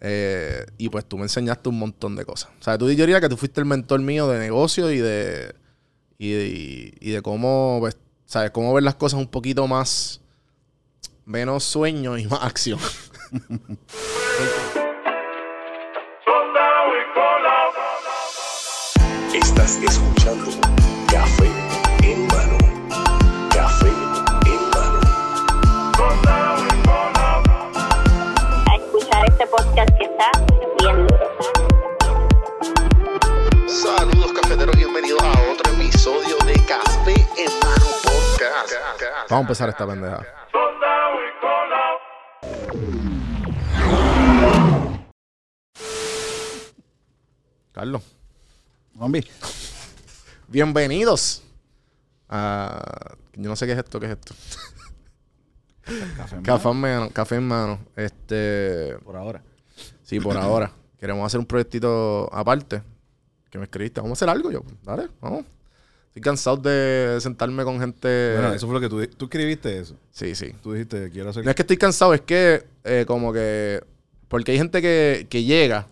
Eh, y pues tú me enseñaste un montón de cosas. O sea, tú yo diría que tú fuiste el mentor mío de negocio y de. y de, y de cómo, pues, ¿sabes? Cómo ver las cosas un poquito más. menos sueño y más acción. Estás escuchando Vamos a empezar esta pendeja. Carlos, Zombie. bienvenidos a. Yo no sé qué es esto, qué es esto. Café en Café en mano. Café en mano. Este. Por ahora. Sí, por ahora. Queremos hacer un proyectito aparte. Que me escribiste. Vamos a hacer algo yo. Dale, vamos. Estoy cansado de sentarme con gente. Bueno, eso fue lo que tú, tú escribiste eso. Sí, sí. Tú dijiste, quiero hacer... No es que estoy cansado, es que eh, como que... Porque hay gente que, que llega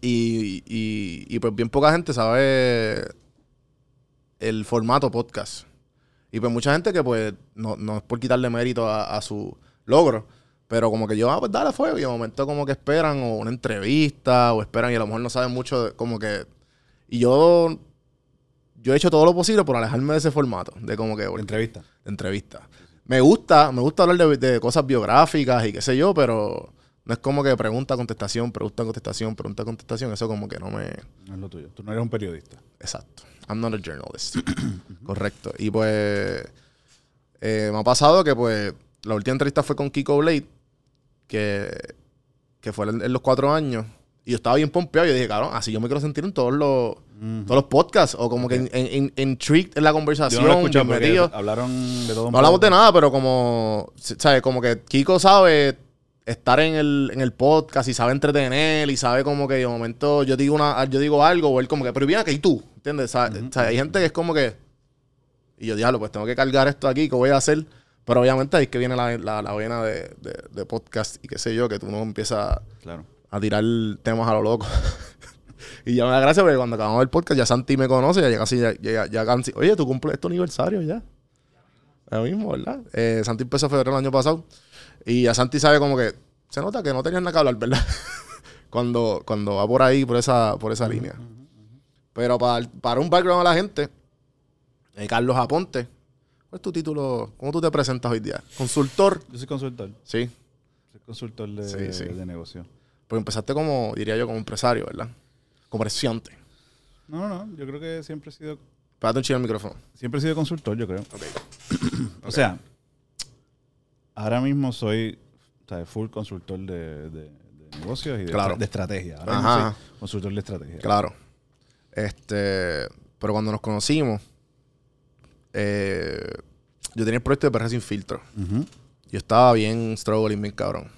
y, y, y pues bien poca gente sabe el formato podcast. Y pues mucha gente que pues no, no es por quitarle mérito a, a su logro, pero como que yo, ah, pues dale fuego y de momento como que esperan o una entrevista o esperan y a lo mejor no saben mucho, de- como que... Y yo... Yo he hecho todo lo posible por alejarme de ese formato, de como que... porque- entrevista. de entrevista. Me gusta, me gusta hablar de, de cosas biográficas y qué sé yo, pero no es como que pregunta, contestación, pregunta, contestación, pregunta, contestación. Eso como que no me... No es lo tuyo. Tú no eres un periodista. Exacto. I'm not a journalist. Correcto. Y pues eh, me ha pasado que pues la última entrevista fue con Kiko Blade, que, que fue en, en los cuatro años. Y yo estaba bien pompeado. Y yo dije, cabrón, así yo me quiero sentir en todos los, todos los podcasts. O como que en, en, en- intrigued en la Yo conversación. no lo bien porque metido. hablaron de todo un No hablamos poco. de nada, pero como, ¿sabes? Como que Kiko sabe estar en el, en el podcast y sabe entretener y sabe como que de momento yo digo una, yo digo algo o él como que, pero viene aquí tú, ¿entiendes? ¿Sabes? O sea, hay gente que es como que, y yo diablo, pues tengo que cargar esto aquí, ¿qué voy a hacer? Pero obviamente ahí es que viene la, la, la vena de, de, de podcast y qué sé yo, que tú no empiezas Claro. A tirar temas a lo loco. y ya me da gracia porque cuando acabamos el podcast ya Santi me conoce, ya casi, ya, ya, ya casi- oye, tú cumples tu aniversario ya. Lo mismo, ¿verdad? Eh, Santi empezó febrero del año pasado y ya Santi sabe como que se nota que no tenías nada que hablar, ¿verdad? cuando, cuando va por ahí, por esa, por esa línea. Pero para, para un background a la gente, eh, Carlos Aponte, ¿cuál es tu título? ¿Cómo tú te presentas hoy día? Consultor. Yo soy consultor. Sí. Soy consultor de, Sí, sí. de negocio. Pues empezaste como, diría yo, como empresario, ¿verdad? Comerciante. No, no, no. Yo creo que siempre he sido... Pégate un chido al micrófono. Siempre he sido consultor, yo creo. Ok. O sea, ahora mismo soy o sea, full consultor de, de- de negocios y de, Claro. de estrategia. Ahora mismo Ajá. soy consultor de estrategia. Claro. Este, pero cuando nos conocimos, eh, yo tenía el proyecto de Perra Sin Filtro. Yo estaba bien struggling, bien cabrón.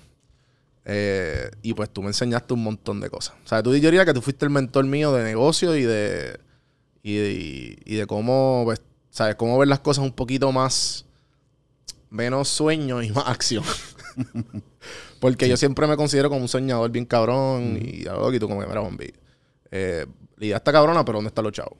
Eh, y pues tú me enseñaste un montón de cosas. O sea, tú yo diría que tú fuiste el mentor mío de negocio y de, y de, y de cómo, pues, ¿sabes? Cómo ver las cosas un poquito más, menos sueño y más acción. Porque yo siempre me considero como un soñador bien cabrón y algo que tú como que, mira, Juan B, eh, la idea está cabrona, pero ¿dónde están los chavos?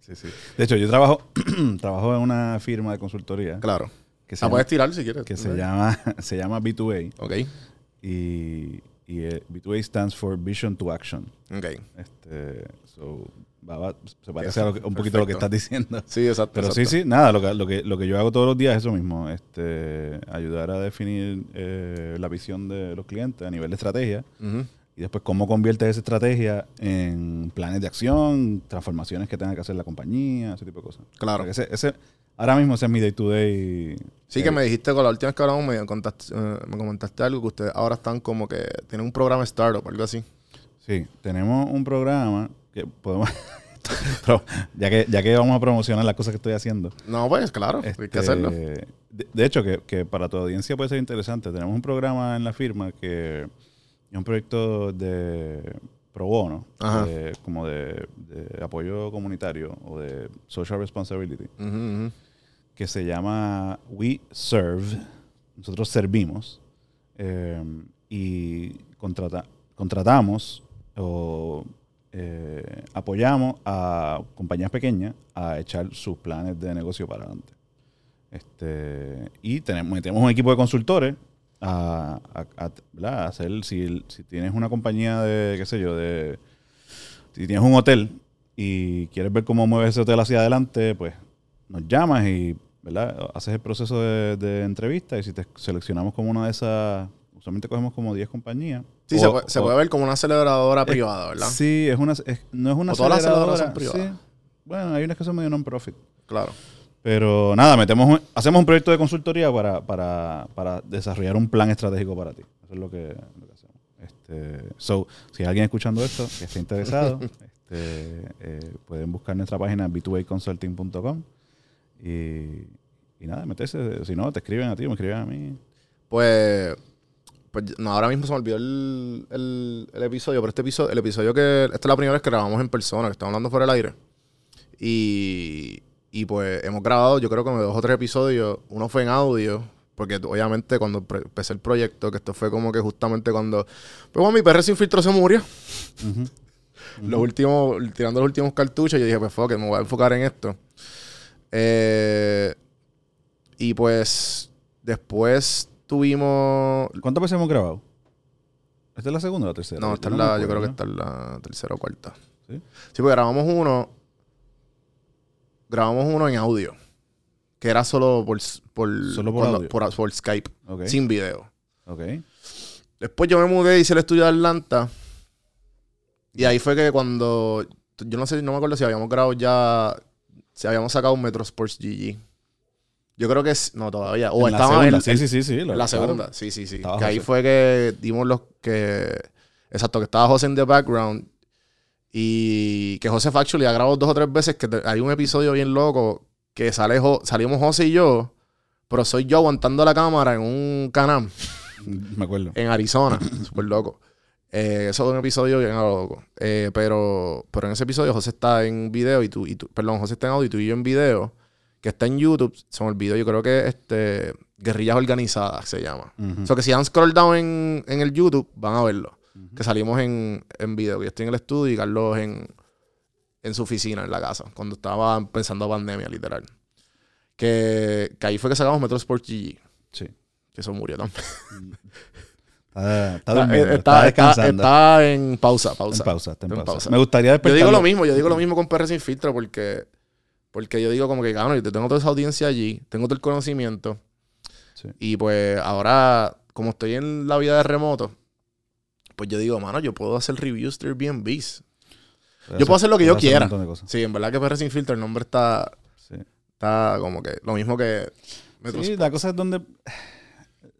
Sí, sí. De hecho, yo trabajo, trabajo en una firma de consultoría Claro. Que se Ah, llama, puedes tirar si quieres. que se llama, se llama B2A Ok, y, y eh, B2A stands for Vision to Action. ok. Este, so, se parece a lo que- un poquito a lo que estás diciendo. Sí, exacto. Pero sí, exacto. sí, nada, lo que, lo, que, lo que yo hago todos los días es eso mismo, este, ayudar a definir eh, la visión de los clientes a nivel de estrategia y después cómo conviertes esa estrategia en planes de acción, transformaciones que tenga que hacer la compañía, ese tipo de cosas. Claro. Ese, ese- ahora mismo ese es mi day to day. Sí, que me dijiste con la última vez que hablamos, me, contaste, eh, me comentaste algo que ustedes ahora están como que tienen un programa startup, algo así. Sí, tenemos un programa que podemos... pero ya, que, ya que vamos a promocionar las cosas que estoy haciendo. No, pues claro, hay que Este, hacerlo. De, de hecho, que, que para tu audiencia puede ser interesante. Tenemos un programa en la firma que es un proyecto de pro bono, de- como de, de apoyo comunitario o de social responsibility, ujú. Que se llama We Serve. Nosotros servimos. eh, y contrata- contratamos o eh, apoyamos a compañías pequeñas a echar sus planes de negocio para adelante. Este, y tenemos, metemos un equipo de consultores a, hacer, si, si tienes una compañía de, qué sé yo, de, si tienes un hotel y quieres ver cómo mueve ese hotel hacia adelante, pues nos llamas y ¿verdad? haces el proceso de, de entrevista y si te seleccionamos como una de esas, usualmente cogemos como 10 compañías. Sí, O- se, puede, se o- puede ver como una aceleradora es- privada, ¿verdad? Sí, es una, es- no es una O todas las aceleradora, aceleradoras son privadas. sí. Bueno, hay unas que son medio non-profit. Claro. Pero nada, metemos un- hacemos un proyecto de consultoría para, para, para desarrollar un plan estratégico para ti. Eso es lo que, lo que hacemos. Este, so, si hay alguien escuchando esto que esté interesado, este, eh, pueden buscar nuestra página b2aconsulting.com y, y nada, meterse. Si no, te escriben a ti o me escriben a mí. Pues, pues no, ahora mismo se me olvidó el, el- el episodio, pero este episodio, el episodio que, esta es la primera vez que grabamos en persona, que estamos hablando fuera del aire. Y, y pues hemos grabado, yo creo que dos o tres episodios. Uno fue en audio, porque obviamente cuando empecé el proyecto, que esto fue como que justamente cuando, pues bueno, mi perro sin filtro se murió. Los últimos, tirando los últimos cartuchos, yo dije, pues fuck, me voy a enfocar en esto. Eh, y pues después tuvimos ¿Cuántas veces hemos grabado? ¿Esta es la segunda o la tercera? no, esta es la, yo creo que esta es la tercera o cuarta. ¿Sí? Sí, porque grabamos uno. Grabamos uno en audio. Que era solo por, por, Solo por por, audio. por- por Skype. Sin video. Ok. Después yo me mudé y hice el estudio de Atlanta. Y ahí fue que cuando. Yo no sé, no me acuerdo si habíamos grabado ya. Si habíamos sacado un Metro Sports GG. Yo creo que es. No, todavía. O En la segunda, en, sí, sí, sí, la segunda. Sí, sí, sí. Estaba Que ahí fue que dimos los que. Exacto, que estaba José en the background. Y que José Factually ha grabado dos o tres veces. Que te- hay un episodio bien loco. Que sale Jo- salimos José y yo. Pero soy yo aguantando la cámara en un canam Me acuerdo. en Arizona. Súper loco. Eh, eso es un episodio bien loco. Eh, pero, pero en ese episodio José está en video y tú, y tú, perdón, José está en audio y tú y yo en video, que está en YouTube, se me olvidó, yo creo que este Guerrillas Organizadas se llama. Ujú. O sea que si dan scroll down en, en el YouTube, van a verlo. Que salimos en, en video. Yo estoy en el estudio y Carlos en, en su oficina, en la casa, cuando estaba empezando pandemia, literal. Que, que ahí fue que sacamos Metro Sports GG. Sí. Que eso murió también. Está, está Está, durmiendo, está- está está- descansando. está en pausa, pausa. en pausa, está en Está en pausa. pausa. Me gustaría Yo despertarlo. digo lo mismo, yo digo lo mismo con PR sin filtro porque, porque yo digo como que, cabrón, yo te tengo toda esa audiencia allí, tengo todo el conocimiento Sí. y pues ahora, como estoy en la vida de remoto, pues yo digo, mano, yo puedo hacer reviews de Airbnbs. Yo puedo hacer lo que yo quiera. Sí, en verdad que PR sin filtro el nombre está, Sí. está como que lo mismo que Metro Sí, Sport. la cosa es donde.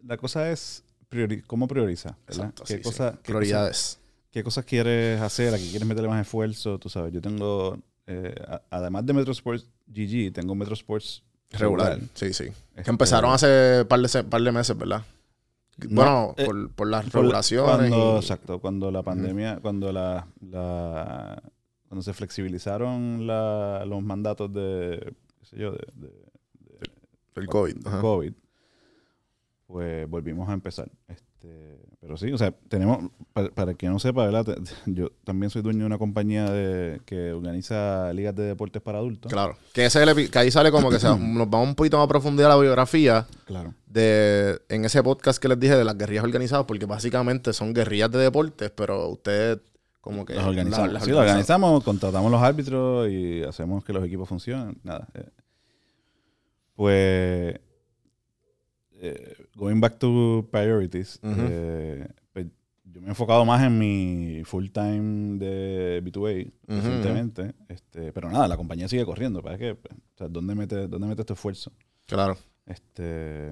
La cosa es priori- cómo prioriza. ¿verdad? Exacto, ¿Qué, sí, cosa- sí. qué Prioridades. cosas- ¿Qué cosas quieres hacer? ¿A qué quieres meterle más esfuerzo? Tú sabes, yo tengo. eh, a- además de Metro Sports GG, tengo Metro Sports Regular. regular. Sí, sí. Este- Que empezaron hace par de, par de meses, ¿verdad? No, bueno, eh, por, las regulaciones. Cuando, y- Exacto, cuando la pandemia, cuando la, la- cuando se flexibilizaron la- los mandatos de, qué sé yo, de, de- el COVID. COVID, pues volvimos a empezar. Este, pero sí, o sea, tenemos, para, para quien no sepa, ¿verdad? Yo también soy dueño de una compañía de, que organiza ligas de deportes para adultos. Claro. Que, ese es el que ahí sale como que se- nos vamos un poquito más a profundidad la biografía Claro. de en ese podcast que les dije de las guerrillas organizadas, porque básicamente son guerrillas de deportes, pero ustedes como que Las organizamos. las sí, las organizamos, contratamos los árbitros y hacemos que los equipos funcionen. Nada. eh. Pues, eh, going back to priorities, eh, pues, yo me he enfocado más en mi full time de B2A Ujú, recientemente. Este, pero nada, la compañía sigue corriendo. ¿Para qué? Pues, o sea, ¿dónde mete, dónde mete este esfuerzo? Claro. Este,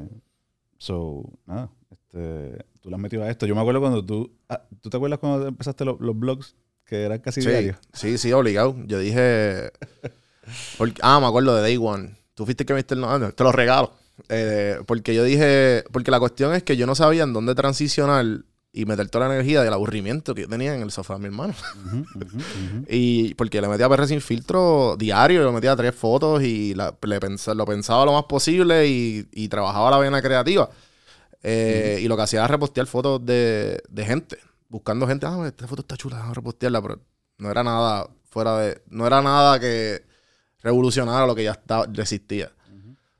so, nada, este, tú le has metido a esto. Yo me acuerdo cuando tú, ah, ¿tú te acuerdas cuando empezaste lo- los blogs que eran casi Sí, diarios? sí, sí, obligado. Yo dije. porque- ah, me acuerdo de Day One. Tú fuiste el que me diste el nombre. Te lo regalo. Eh, porque yo dije. Porque la cuestión es que yo no sabía en dónde transicionar y meter toda la energía del aburrimiento que yo tenía en el sofá de mi hermano. Ujú, ujú, ujú. Y porque le metía PR sin filtro diario, le metía tres fotos y la- le pens- lo pensaba lo más posible y, y trabajaba la vena creativa. Eh, Y lo que hacía era repostear fotos de, de gente. buscando gente, ah, esta foto está chula, vamos a repostearla, pero no era nada fuera de, no era nada que revolucionara lo que ya estaba, existía.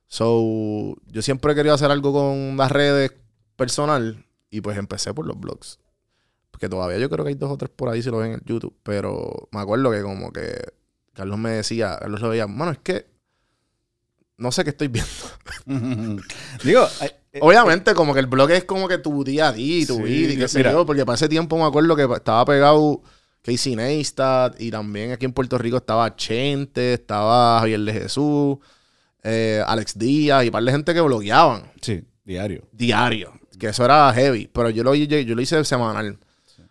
So, yo siempre he querido hacer algo con las redes personal y pues empecé por los blogs. Porque todavía yo creo que hay dos o tres por ahí si lo ven en YouTube, pero me acuerdo que como que Carlos me decía, Carlos lo veía, mano, es que no sé qué estoy viendo. Digo, ay, eh, Obviamente, como que el blog es como que tu día a día tu Sí, vida y qué sé yo, porque para ese tiempo me acuerdo que estaba pegado Casey Neistat y también aquí en Puerto Rico estaba Chente, estaba Javier de Jesús, eh, Alex Díaz y un par de gente que blogueaban sí, diario. diario, que eso era heavy, pero yo lo, yo lo hice semanal.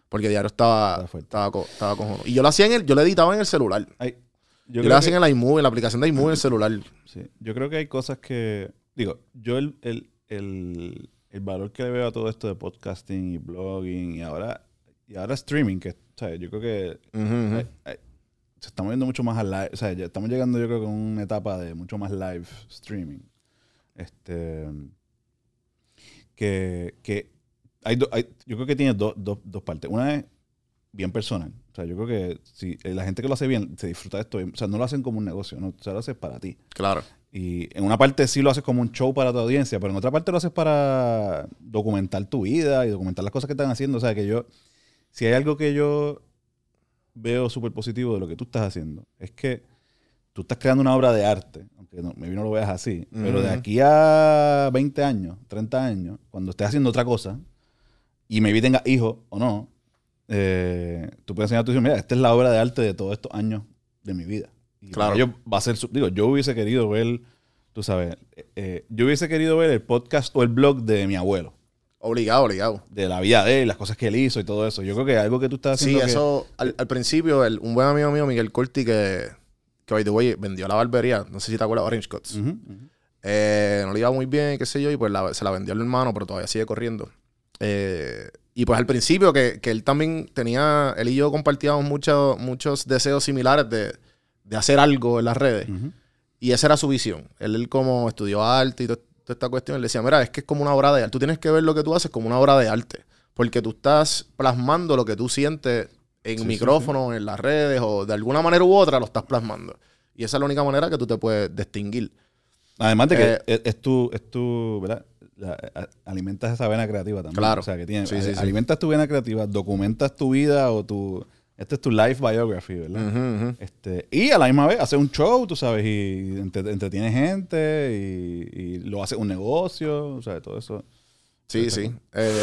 Porque diario estaba, Estaba estaba, co- estaba cojonudo. Y yo lo hacía en el, yo lo editaba en el celular. Ay, Yo, yo, lo hacía que, en el iMovie, en la aplicación de iMovie en el celular. sí, yo creo que hay cosas que. Digo, yo el, el, el, el valor que le veo a todo esto de podcasting y blogging y ahora, y ahora streaming, que ¿sabes? yo creo que se estamos viendo mucho más al live. O sea, ya estamos llegando, yo creo que a una etapa de mucho más live streaming. Este. Que, que hay, do- hay- yo creo que tiene do- do- dos partes. Una es bien personal. O sea, yo creo que si eh, la gente que lo hace bien se disfruta de esto. O sea, no lo hacen como un negocio, no, o sea, lo haces para ti. Claro. Y en una parte sí lo haces como un show para tu audiencia, pero en otra parte lo haces para documentar tu vida y documentar las cosas que están haciendo. O sea, que yo, si hay algo que yo veo súper positivo de lo que tú estás haciendo, es que tú estás creando una obra de arte, aunque no, maybe no lo veas así, pero de aquí a 20 años, 30 años, cuando estés haciendo otra cosa, y maybe tengas hijos o no, eh, tú puedes enseñar a tus hijos, mira, esta es la obra de arte de todos estos años de mi vida. Y Claro. ellos va a ser, digo, yo hubiese querido ver, tú sabes, eh, eh, yo hubiese querido ver el podcast o el blog de mi abuelo, Obligado, obligado. de la vida de él, las cosas que él hizo y todo eso. Yo creo que algo que tú estás Sí, haciendo que- eso, al, al principio, el- un buen amigo mío, Miguel Corti, que, que by the way, vendió la barbería, no sé si te acuerdas, Orange Cuts. Eh, no le iba muy bien, qué sé yo, y pues la- se la vendió al hermano, pero todavía sigue corriendo. Eh, y pues al principio, que, que él también tenía, él y yo compartíamos mucho- muchos deseos similares de, de hacer algo en las redes. Y esa era su visión. Él, él como estudió arte y to- toda esta cuestión, él decía, mira, es que es como una obra de arte. Tú tienes que ver lo que tú haces como una obra de arte. Porque tú estás plasmando lo que tú sientes en Sí, sí, micrófono, en las redes, o de alguna manera u otra lo estás plasmando. Y esa es la única manera que tú te puedes distinguir. Además de que Eh, es, es tu, es tu, ¿verdad? Alimentas esa vena creativa también. Claro. O sea, que tienes, Sí, sí, sí. alimentas tu vena creativa, documentas tu vida o tu, este es tu life biography, ¿verdad? Este, y a la misma vez haces un show, tú sabes, y entre- entretienes gente y, y lo haces un negocio, o sea, todo eso. Sí, sí. Eh,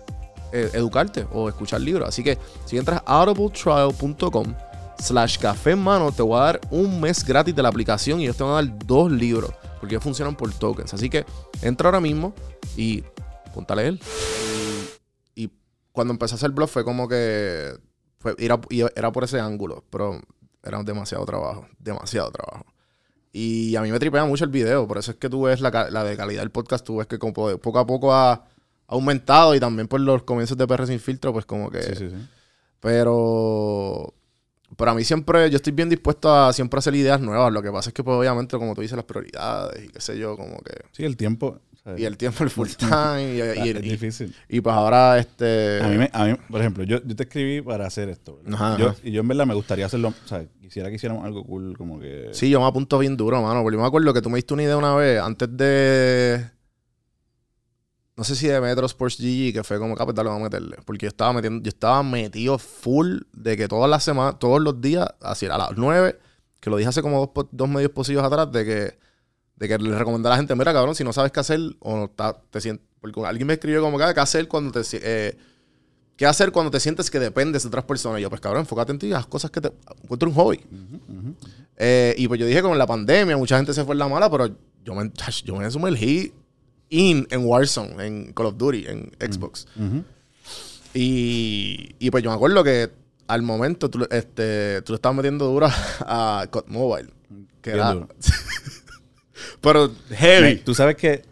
eh, educarte o escuchar libros. Así que si entras a audibletrial.com slash café en mano, te voy a dar un mes gratis de la aplicación y ellos te van a dar dos libros porque ellos funcionan por tokens. Así que entra ahora mismo y ponte a leer. Y, cuando empecé a hacer blog fue como que fue, era, era por ese ángulo, pero era demasiado trabajo, demasiado trabajo. Y a mí me tripea mucho el video, por eso es que tú ves la, la de calidad del podcast, tú ves que como poco a poco ha aumentado y también por los comienzos de PR sin filtro, pues como que... Sí, sí, sí. Pero... Pero a mí siempre, yo estoy bien dispuesto a siempre hacer ideas nuevas. Lo que pasa es que, pues, obviamente, como tú dices, las prioridades y qué sé yo, como que... Sí, el tiempo. ¿sabes? Y el tiempo, el full time. y, y- es y- difícil. y, pues ahora, este... A mí, me- a mí, por ejemplo, yo, yo te escribí para hacer esto. Ajá, Yo- ajá. y yo en verdad me gustaría hacerlo, o sea, quisiera que hiciéramos algo cool como que... Sí, yo me apunto bien duro, mano. Porque yo me acuerdo que tú me diste una idea una vez antes de. No sé si de Metro Sports GG, que fue como capaz, dale, vamos a meterle. Porque yo estaba metiendo, yo estaba metido full de que todas las semanas, todos los días, así a las 9, que lo dije hace como dos, dos medios posibles atrás, de que de que le recomendé a la gente, mira, cabrón, si no sabes qué hacer o no está, te sientes... Porque alguien me escribió como que, "Ah, ¿qué hacer cuando te... eh, ¿Qué hacer cuando te sientes que dependes de otras personas? Y yo, pues cabrón, enfócate en ti, haz cosas que te... Encuentra un hobby. Eh, y pues yo dije con la pandemia, mucha gente se fue en la mala, pero yo me, yo me sumergí in, en Warzone, en Call of Duty, en Xbox. Ujú. Y, y pues yo me acuerdo que al momento tú, este, tú le estabas metiendo dura a COD Mobile. Que Bien era, duro. pero heavy. Tú sabes que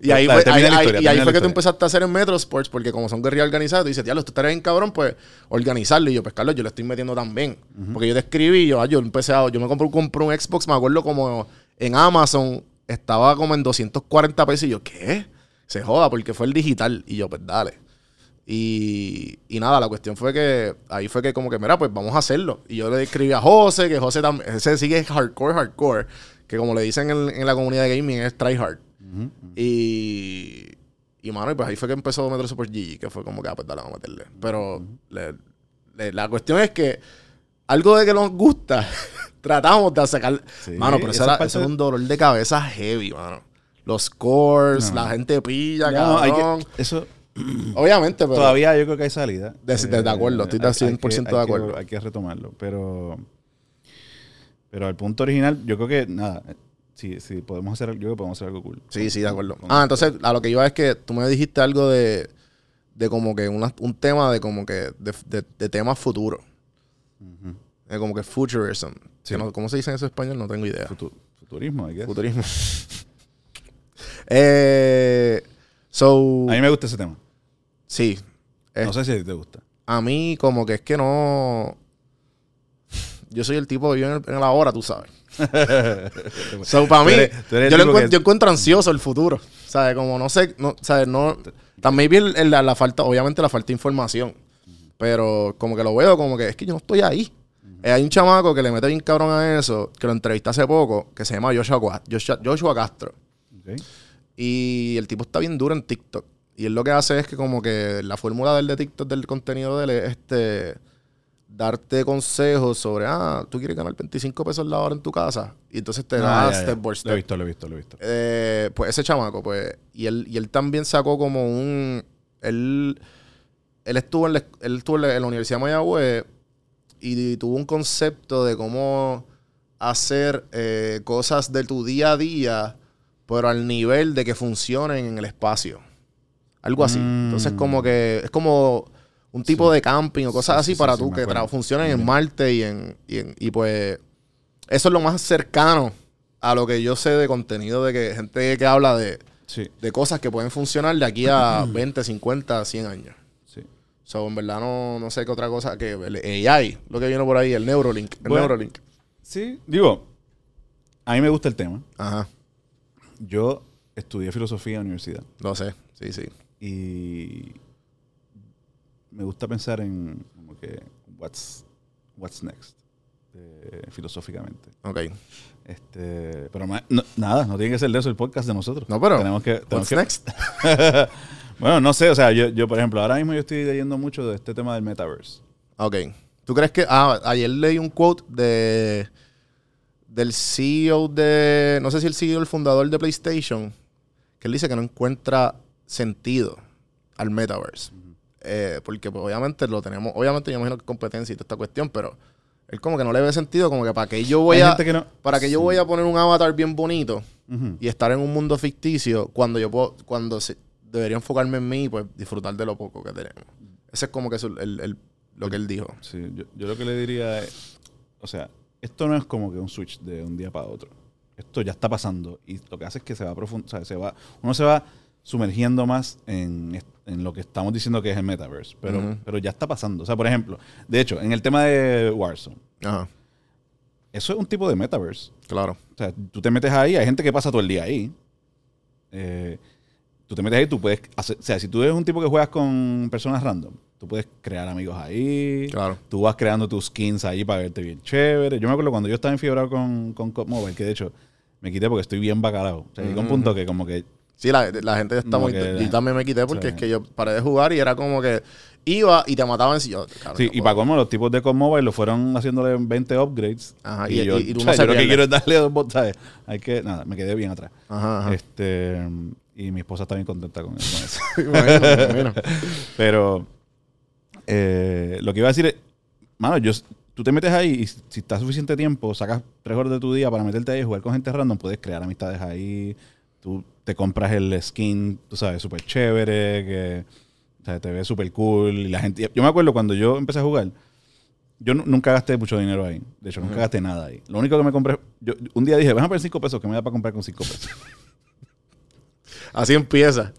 Y ahí fue, ahí- ahí- y ahí que tú empezaste a hacer en Metro Sports, porque como son guerrillas organizadas, tú dices, diablo, tú estarías bien cabrón, pues organizarlo. Y yo, pues Carlos, yo le estoy metiendo también. Porque yo te escribí, yo, ah, yo empecé a, yo me compré, compré un Xbox, me acuerdo como en Amazon, estaba como en 240 pesos. Y yo, ¿qué? Se joda, porque fue el digital. Y yo, pues dale. Y, y nada, la cuestión fue que ahí fue que como que, mira, pues vamos a hacerlo. Y yo le escribí a José, que José también, ese sigue hardcore, hardcore, que como le dicen en, en la comunidad de gaming es tryhard. Y, y mano, y pues ahí fue que empezó Metro Super GG, que fue como que, ah, pues dale, vamos a meterle. Pero le- le- la cuestión es que algo de que nos gusta, tratamos de sacar. Sí, mano, pero eso, era- parte eso de- un dolor de cabeza heavy, mano. Los scores, No. la gente pilla, no, hay que- cabrón. eso Obviamente, pero. todavía yo creo que hay salida. De- de- de acuerdo, estoy de hay- hay 100% que- de hay que- acuerdo. Hay que retomarlo, pero pero al punto original yo creo que nada, sí, sí podemos hacer, yo creo que podemos hacer algo cool. Sí, sí, de acuerdo. Ah, entonces, a lo que iba es que tú me dijiste algo de, de como que una- un tema de como que de, de, de temas futuros. De como que futurism. Sí. Que no- ¿Cómo se dice en eso en español? No tengo idea. Futu- futurismo, I guess. Futurismo. eh, so, A mí me gusta ese tema. sí. Eh, No sé si a ti te gusta. A mí como que es que no... Yo soy el tipo que vive en, el- en la hora, tú sabes. So, para Tú mí, eres- tú eres yo, encuentro, que- yo encuentro ansioso el futuro. ¿Sabes? Como no sé, no, ¿sabes? No, también vi la, la falta, obviamente la falta de información. Pero como que lo veo como que es que yo no estoy ahí. Eh, hay un chamaco que le mete bien cabrón a eso, que lo entrevisté hace poco, que se llama Joshua, Joshua, Joshua Castro. Ok. Y el tipo está bien duro en TikTok. Y él lo que hace es que como que la fórmula del de TikTok, del contenido de él es este, darte consejos sobre, ah, tú quieres ganar 25 pesos la hora en tu casa. Y entonces te Ah, da ya, ya. step Lo he visto, lo he visto, lo he visto. Eh, pues ese chamaco, pues, y él, y él también sacó como un, él, él estuvo en la, él estuvo en la, en la Universidad de Mayagüez y, tuvo un concepto de cómo hacer eh, cosas de tu día a día, pero al nivel de que funcionen en el espacio. Algo así. Mm. Entonces, como que es como un tipo de camping o cosas Sí, así sí, para tú que funcionen en. Marte y en, y en- y pues eso es lo más cercano a lo que yo sé de contenido de que gente que habla de, de cosas que pueden funcionar de aquí a 20, 50, 100 años. So, en verdad no, no sé qué otra cosa que el AI, lo que viene por ahí, el Neurolink. El Bueno. Neurolink. Sí, digo, a mí me gusta el tema. Ajá, Yo estudié filosofía en la universidad lo sé, sí, sí. y me gusta pensar en como que what's, what's next eh, filosóficamente. Ok. Este, pero no- nada, no tiene que ser de eso el podcast de nosotros. No, pero, tenemos que, tenemos What's que- next? bueno, no sé, o sea, yo, yo por ejemplo, ahora mismo yo estoy leyendo mucho de este tema del metaverse. Ok. ¿Tú crees que... Ah, ayer leí un quote de... Del CEO de... No sé si el CEO, el fundador de PlayStation. Que él dice que no encuentra sentido al metaverse. Eh, porque pues, obviamente lo tenemos... Obviamente yo imagino que competencia y toda esta cuestión, pero... Él como que no le ve sentido, como que para que yo voy a... que no- Para que yo voy a poner un avatar bien bonito y estar en un mundo ficticio cuando yo puedo... Cuando se- debería enfocarme en mí y pues disfrutar de lo poco que tenemos. Ese es como que eso, el- el- lo que él dijo. Sí, yo, yo lo que le diría es, o sea, esto no es como que un switch de un día para otro. Esto ya está pasando y lo que hace es que se va profundizar, se va, uno se va sumergiendo más en, en lo que estamos diciendo que es el metaverse, pero, pero ya está pasando. O sea, por ejemplo, de hecho, en el tema de Warzone, Ajá, eso es un tipo de metaverse. claro. O sea, tú te metes ahí, hay gente que pasa todo el día ahí. Eh, tú te metes ahí, tú puedes hacer, o sea, si tú eres un tipo que juegas con personas random, tú puedes crear amigos ahí. Claro. Tú vas creando tus skins ahí para verte bien chévere. Yo me acuerdo cuando yo estaba enfiebrado con, con COD Mobile, que de hecho me quité porque estoy bien bacalao. O sea, llegó un punto que como que Sí, la, la gente está muy... Yo también me quité porque Sí. es que yo paré de jugar y era como que iba y te mataban si yo... Sí, no y para cómo los tipos de COD Mobile lo fueron haciéndole 20 upgrades. Ajá, y, y- yo, y- y tú o sea, se yo lo que quiero es darle dos bots, ¿sabes? Hay que, nada, me quedé bien atrás. Ajá, ajá. Este, y mi esposa está bien contenta con eso. con eso. Bueno, bueno. Pero eh, lo que iba a decir es, mano, yo, tú te metes ahí y si está suficiente tiempo, sacas tres horas de tu día para meterte ahí y jugar con gente random, puedes crear amistades ahí. Tú te compras el skin, tú sabes, súper chévere, que o sea, te ve súper cool. Y la gente, yo me acuerdo cuando yo empecé a jugar, yo nu- nunca gasté mucho dinero ahí. De hecho, nunca gasté nada ahí. Lo único que me compré, yo, un día dije, déjame poner 5 pesos, que me da para comprar con 5 pesos. Así empieza.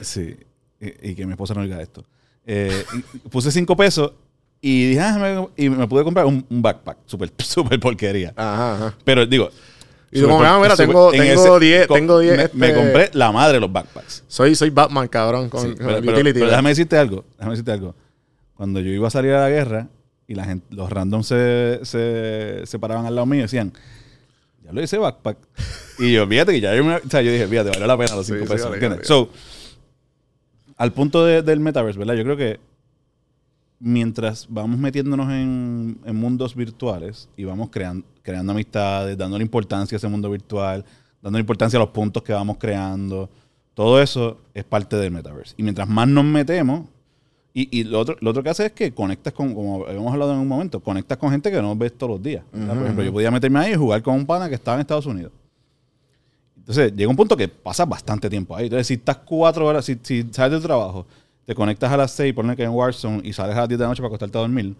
Sí, y, y que mi esposa no oiga esto. Eh, puse 5 pesos y dije, ah, me- y me pude comprar un, un backpack, súper super porquería. Ajá, ajá. Pero digo... Y tú como, ah, mira, tengo- en tengo 10, co- tengo 10, Me, este- me compré la madre de los backpacks. Soy, soy Batman, cabrón, con, Sí, con pero, utility. pero déjame decirte algo, déjame decirte algo. Cuando yo iba a salir a la guerra y la gente, los randoms se, se, se paraban al lado mío y decían, ya lo hice backpack. y yo, fíjate que ya yo, me- o sea, yo dije, fíjate, valió la pena los Sí, 5 sí, pesos. ¿entiendes? So, al punto de- del metaverse, ¿verdad? Yo creo que mientras vamos metiéndonos en, en mundos virtuales y vamos creando, creando amistades, dándole importancia a ese mundo virtual, dándole importancia a los puntos que vamos creando, todo eso es parte del metaverse. Y mientras más nos metemos, y, y lo, otro, lo otro que hace es que conectas con, como habíamos hablado en un momento, conectas con gente que no ves todos los días. Por ejemplo, yo podía meterme ahí y jugar con un pana que estaba en Estados Unidos. Entonces, llega un punto que pasas bastante tiempo ahí. Entonces, si estás cuatro horas, si, si sales de trabajo, te conectas a las seis, pones que en Warzone y sales a las 10 de la noche para acostarte a dormir,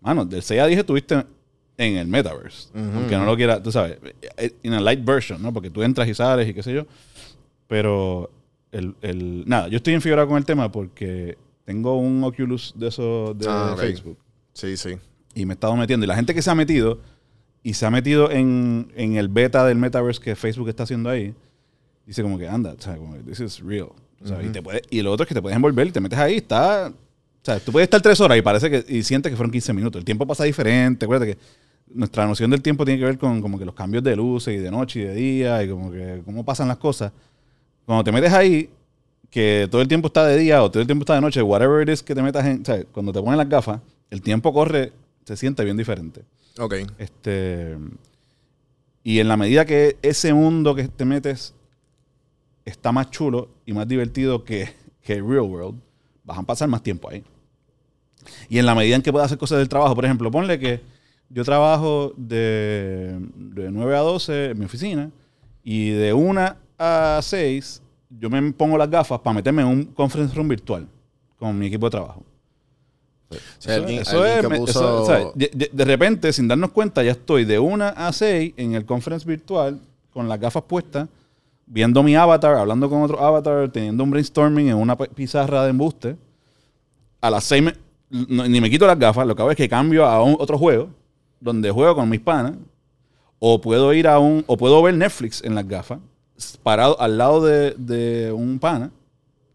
mano, del 6 a 10 estuviste en el metaverse. Aunque no lo quieras, tú sabes, en a light version, ¿no? Porque tú entras y sales y qué sé yo. Pero, el, el, nada, yo estoy enfigurado con el tema porque tengo un Oculus de esos de Ah, ok. Facebook Sí, sí. y me he estado metiendo. Y la gente que se ha metido y se ha metido en, en el beta del metaverse que Facebook está haciendo ahí, dice como que anda, o sea, como que this is real. O sea, y, te puede- y lo otro es que te puedes envolver y te metes ahí, está. O sea, tú puedes estar tres horas y parece que. y sientes que fueron 15 minutos. El tiempo pasa diferente. Acuérdate que nuestra noción del tiempo tiene que ver con como que los cambios de luces y de noche y de día y como que cómo pasan las cosas. Cuando te metes ahí, que todo el tiempo está de día o todo el tiempo está de noche, whatever it is que te metas en. O sea, cuando te ponen las gafas, el tiempo corre, se siente bien diferente. Ok. Este. Y en la medida que ese mundo que te metes está más chulo y más divertido que, que el real world, vas a pasar más tiempo ahí. Y en la medida en que puedas hacer cosas del trabajo, por ejemplo, ponle que yo trabajo de, de 9 a 12 en mi oficina y de 1 a 6 yo me pongo las gafas para meterme en un conference room virtual con mi equipo de trabajo. De repente, sin darnos cuenta, ya estoy de 1 a 6 en el conference virtual con las gafas puestas, viendo mi avatar, hablando con otro avatar, teniendo un brainstorming en una pi- pizarra de embuste. A las 6 me- no- ni me quito las gafas, lo que hago es que cambio a otro juego donde juego con mis panas o puedo ir a un o puedo ver Netflix en las gafas parado al lado de, de un pana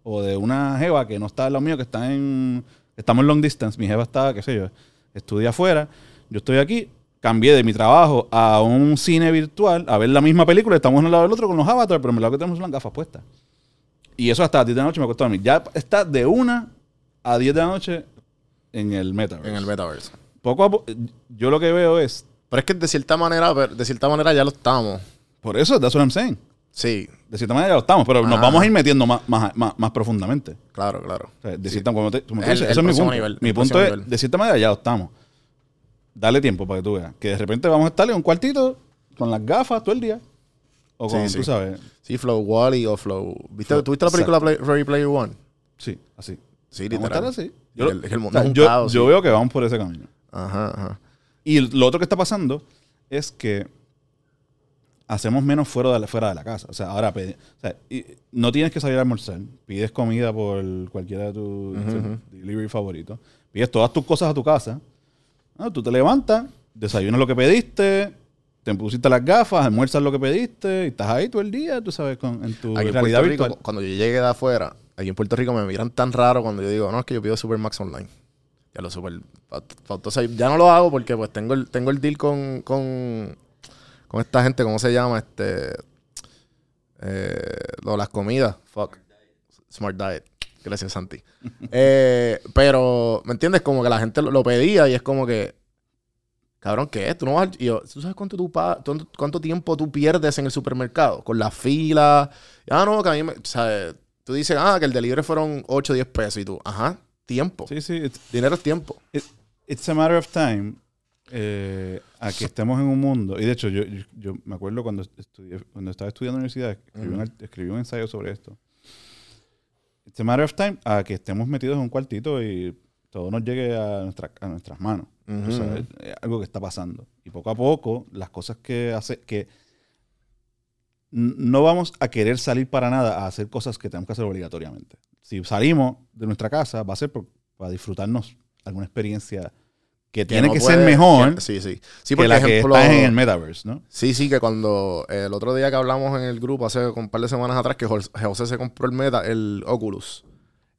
o de una jeva que no está al lado mío, que está en. Estamos en long distance. Mi jeva está, qué sé yo, estudia afuera. Yo estoy aquí. Cambié de mi trabajo a un cine virtual a ver la misma película. Estamos uno al lado del otro con los avatars, pero en verdad que tenemos las gafas puestas. Y eso hasta las 10 de la noche me costó a mí. Ya está de una a 10 de la noche en el metaverse. En el metaverse. Poco a poco, yo lo que veo es. Pero es que de cierta manera, de cierta manera ya lo estamos. Por eso, that's what I'm saying. Sí, De cierta manera ya lo estamos, pero nos Ajá. vamos a ir metiendo más, más, más, más profundamente. claro, claro. O sea, de cierta, como te- como tú El- dices, el eso es mi punto. nivel, mi punto es, nivel. de cierta manera ya lo estamos. Dale tiempo para que tú veas. Que de repente vamos a estar en un cuartito con las gafas todo el día. O con, Sí, tú sí. sabes. Sí, Flow Wally o Flow. ¿Viste, Flow- ¿Tuviste la película Play- Ready Player One? Sí, así. Sí, Vamos literal. así. Yo, el- el mundo o sea, yo- caos, yo sí. veo que vamos por ese camino. Ajá, ajá. Y lo otro que está pasando es que hacemos menos fuera de la, fuera de la casa. O sea, ahora pedi- o sea, y no tienes que salir a almorzar. Pides comida por cualquiera de tus delivery favoritos. Pides todas tus cosas a tu casa. Ah, tú te levantas, desayunas lo que pediste, te pusiste las gafas, almuerzas lo que pediste y estás ahí todo el día, tú sabes, con, en tu Aquí en realidad Rico, virtual. cuando yo llegué de afuera, aquí en Puerto Rico me miran tan raro cuando yo digo, no, es que yo pido Supermax online. Ya lo super. Entonces, ya no lo hago porque pues tengo el, tengo el deal con, con, con esta gente, ¿cómo se llama? Este. Eh, lo las comidas. Fuck. Smart Diet. Gracias, Santi. Eh, pero, ¿me entiendes? Como que la gente lo, lo pedía y es como que. Cabrón, ¿qué es? Tú no vas y yo, ¿tú sabes cuánto, tú cuánto, cuánto tiempo tú pierdes en el supermercado? Con la fila. Ah, no, que a mí me. Sea, tú dices, ah, que el delivery fueron 8 o 10 pesos y tú, ajá, tiempo. Sí, sí. It's, Dinero es tiempo. it- it's a matter of time eh, a que estemos en un mundo. Y de hecho, yo, yo, yo me acuerdo cuando, estudié, cuando estaba estudiando en la universidad, escribí, un, art- escribí un ensayo sobre esto. It's a matter of time a que estemos metidos en un cuartito y todo nos llegue a, nuestra- a nuestras manos. Ujú, O sea, ujú. es- es algo que está pasando. Y poco a poco, las cosas que hace que no vamos a querer salir para nada a hacer cosas que tenemos que hacer obligatoriamente. Si salimos de nuestra casa, va a ser por- para disfrutarnos alguna experiencia que tiene que ser puede- mejor que- sí, sí. Sí, que porque la ejemplo, que está en el metaverse, ¿no? Sí, sí, que cuando eh, el otro día que hablamos en el grupo, hace un par de semanas atrás, que Jos- José se compró el Meta, el Oculus.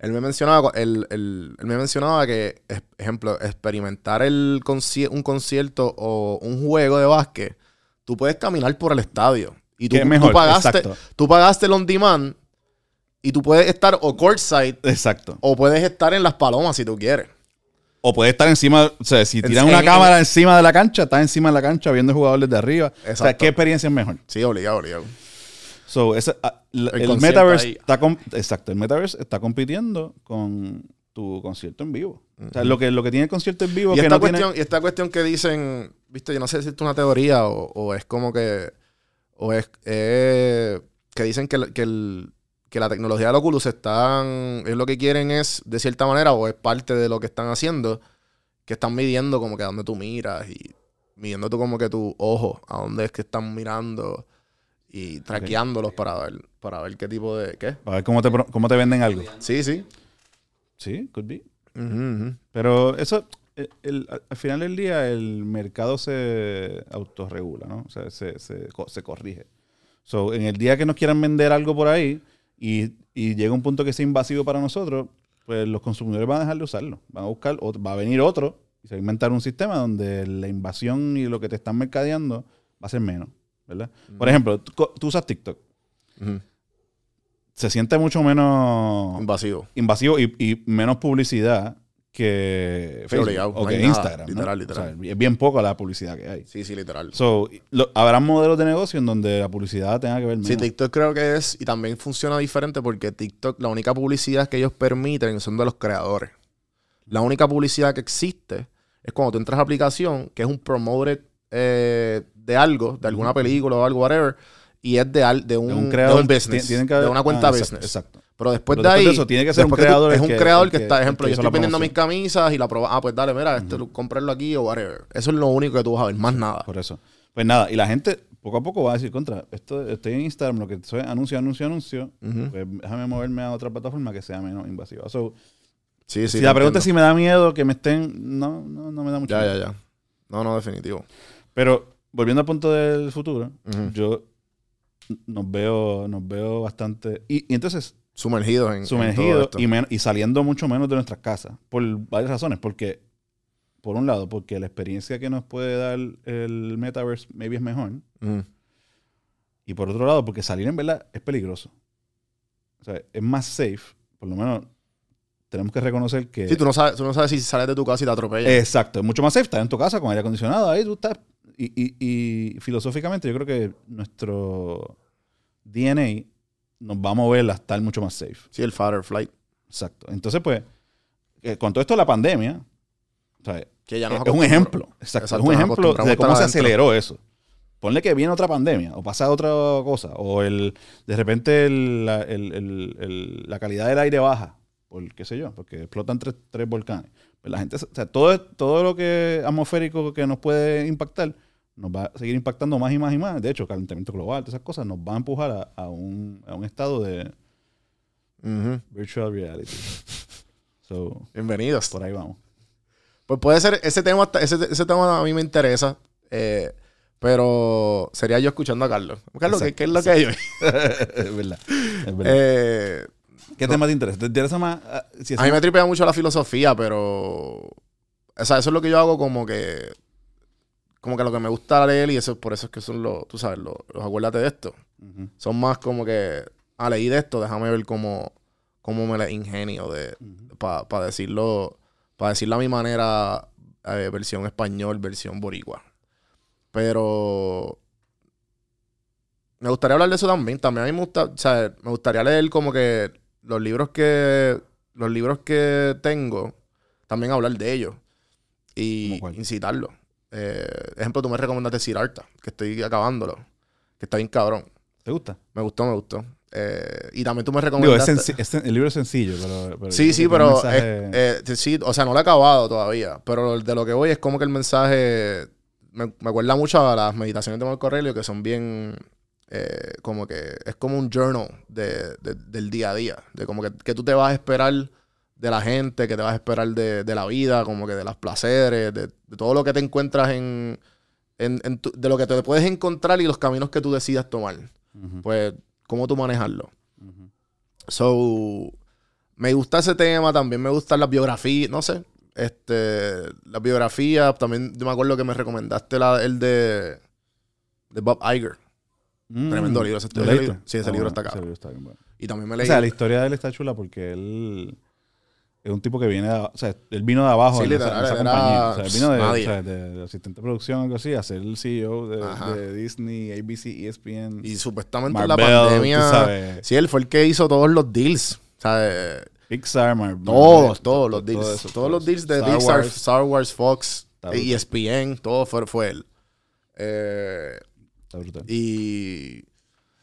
Él me mencionaba, el, el- él me mencionaba que, ejemplo, experimentar el conci- un concierto o un juego de básquet, tú puedes caminar por el estadio. Y tú, es tú mejor, pagaste, exacto. tú pagaste el on demand y tú puedes estar o courtside Exacto. o puedes estar en las palomas si tú quieres. O puede estar encima, o sea, si En- tiran una en- cámara encima de la cancha, está encima de la cancha viendo el jugador desde arriba. O sea. ¿qué experiencia es mejor? Sí, obligado, obligado. So, ese- ah, la- El el, metaverse ahí. está exacto, el metaverse está compitiendo con tu concierto en vivo. O sea, lo que, lo que tiene el concierto en vivo Y que esta, no tiene- cuestión, y esta cuestión que dicen, viste, yo no sé si es una teoría o, o es como que, o es eh, que dicen que, el- que, el- que la tecnología del Oculus están, es lo que quieren es, de cierta manera, o es parte de lo que están haciendo, que están midiendo como que a dónde tú miras y midiendo tú como que tu ojo, a dónde es que están mirando y traqueándolos para ver, para ver qué tipo de, ¿qué? A ver cómo te, cómo te venden algo. Sí, sí. Sí, could be. Pero eso, el- el- al- al final del día, el mercado se autorregula, ¿no? O sea, se, se, se corrige. So, en el día que nos quieran vender algo por ahí y, y llega un punto que sea invasivo para nosotros, pues los consumidores van a dejar de usarlo. Van a buscar, otro, va a venir otro y se va a inventar un sistema donde la invasión y lo que te están mercadeando va a ser menos, ¿verdad? Por ejemplo, tú, usas TikTok. Se siente mucho menos Invasivo. invasivo y, y menos publicidad que Facebook obligado, o no que nada, Instagram. ¿no? literal, literal. O sea, es bien poca la publicidad que hay. Sí, sí, literal. So, lo- habrá modelos de negocio en donde la publicidad tenga que ver menos. Sí, TikTok creo que es, y también funciona diferente porque TikTok, la única publicidad que ellos permiten son de los creadores. La única publicidad que existe es cuando tú entras a la aplicación, que es un promoted eh, de algo, de alguna película o algo, whatever, y es de, al- de, un, de un creador. un business, que de una cuenta ah, exacto, business. Exacto. Pero después Pero de después ahí, de eso, tiene que ser un tú- creador es un que- creador que, que- está, ejemplo, yo estoy vendiendo mis camisas y la proba, ah, pues dale, mira, esto, cómpralo aquí o whatever. Eso es lo único que tú vas a ver, más nada. Por eso. Pues nada, y la gente poco a poco va a decir, contra, esto, estoy en Instagram, lo que soy anuncio, anuncio, anuncio, pues déjame moverme a otra plataforma que sea menos invasiva. So, Sí, sí. si la pregunta es si me da miedo que me estén, no, no, no me da mucho Ya, miedo. ya, ya. No, no, definitivo. Pero volviendo al punto del futuro, yo nos veo, nos veo bastante. Y, y entonces, Sumergidos en, en todo sumergidos esto. y, men- y saliendo mucho menos de nuestras casas. Por varias razones. Porque, por un lado, porque la experiencia que nos puede dar el metaverse maybe es mejor. Ujú. Y por otro lado, porque salir en verdad es peligroso. O sea, es más safe. Por lo menos tenemos que reconocer que. Sí, tú no, sabes, tú no sabes si sales de tu casa y te atropellan. Exacto, es mucho más safe estar en tu casa con aire acondicionado, ahí tú estás. Y, y- y filosóficamente yo creo que nuestro DNA nos va a mover a estar mucho más safe. Sí, el fight or flight. Exacto. Entonces, pues, eh, con todo esto de la pandemia, o sea, Que ya nos es un ejemplo. Exacto, Exacto, es un ejemplo de cómo se adentro. aceleró eso. Ponle que viene otra pandemia o pasa otra cosa o el de repente el- la, el- el- el- la calidad del aire baja por qué sé yo, porque explotan tres, tres volcanes. Pues la gente, o sea, todo, todo lo que atmosférico que nos puede impactar nos va a seguir impactando más y más y más. De hecho, calentamiento global, todas esas cosas nos van a empujar a, a un, a un estado de virtual reality. So, Bienvenidos. por ahí vamos. Pues puede ser, ese tema, ese, ese tema a mí me interesa. eh, pero sería yo escuchando a Carlos. Carlos, ¿qué, es lo que hay hoy? es verdad. es verdad. Eh, ¿Qué tema te interesa? ¿Te interesa más? ah, si a mí me tripea mucho la filosofía, pero. O sea, eso es lo que yo hago como que. Como que lo que me gusta leer y eso por eso es que son los. Tú sabes, los, los acuérdate de esto. Son más como que, ah, leí de esto, déjame ver cómo, cómo me la ingenio de, para decirlo, para decirlo a mi manera, eh, versión español, versión boricua. Pero me gustaría hablar de eso también. También a mí me gusta, o sea, me gustaría leer como que los libros que, los libros que tengo, también hablar de ellos y incitarlos. Eh, ejemplo, tú me recomendaste Siddhartha, que estoy acabándolo, que está bien cabrón. ¿Te gusta? Me gustó, me gustó. Eh, y también tú me Digo, es recomendaste... senci- es sen- el libro es sencillo, pero... pero Sí, sí, pero mensaje- es- eh, sí, o sea, no lo he acabado todavía. Pero de lo que voy es como que el mensaje me, me acuerda mucho a las meditaciones de Marco Aurelio, que son bien eh, como que es como un journal de, de- del día a día. De como que, que tú te vas a esperar de la gente, que te vas a esperar de, de la vida, como que de los placeres, de, de todo lo que te encuentras en, en, en tu- de lo que te puedes encontrar y los caminos que tú decidas tomar. Pues, cómo tú manejarlo. So, me gusta ese tema, también me gustan las biografías, no sé. Este, las biografías, también yo me acuerdo que me recomendaste la, el de, de Bob Iger. Mm, Tremendo libro, ese- libro- sí, ese Ah, libro está ese cabrón. libro está bien bueno. Y también me O leí. sea, la historia de él está chula porque él es un tipo que viene de, o sea, él vino de abajo Sí, en esa, esa compañía. O sea, él vino de, nadie. o sea, de- de asistente de producción algo así, a ser el CEO de, de Disney, ABC, ESPN. y supuestamente en la pandemia. Sí, él fue el que hizo todos los deals. O sea, eh, Pixar, Marvel. todos, todos los todo deals. eso, todos todo los deals de Star Pixar, Wars. Star Wars, Fox, Está brutal. ESPN, todo fue, fue él. Eh, y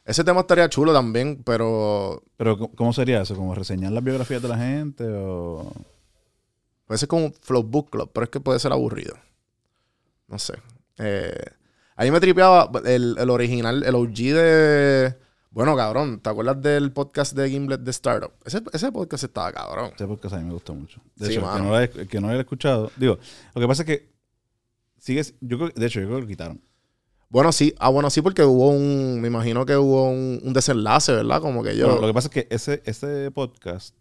ese tema estaría chulo también, pero Pero, ¿cómo- ¿cómo sería eso? ¿Como reseñar las biografías de la gente o...? Puede ser como un Flow Book Club, pero es que puede ser aburrido. No sé. Eh, a mí me tripeaba el, el original, el OG de. Bueno, cabrón, ¿te acuerdas del podcast de Gimlet de Startup? Ese, ese podcast estaba cabrón. Ese podcast a mí me gustó mucho. De Sí, hecho, que, mano. no lo he- el que no lo haya escuchado... Digo, lo que pasa es que... Sigue, yo creo, de hecho, yo creo que lo quitaron. Bueno, sí. Ah, bueno, sí, porque hubo un. Me imagino que hubo un, un desenlace, ¿verdad? Como que yo. Bueno, lo que pasa es que ese, ese podcast,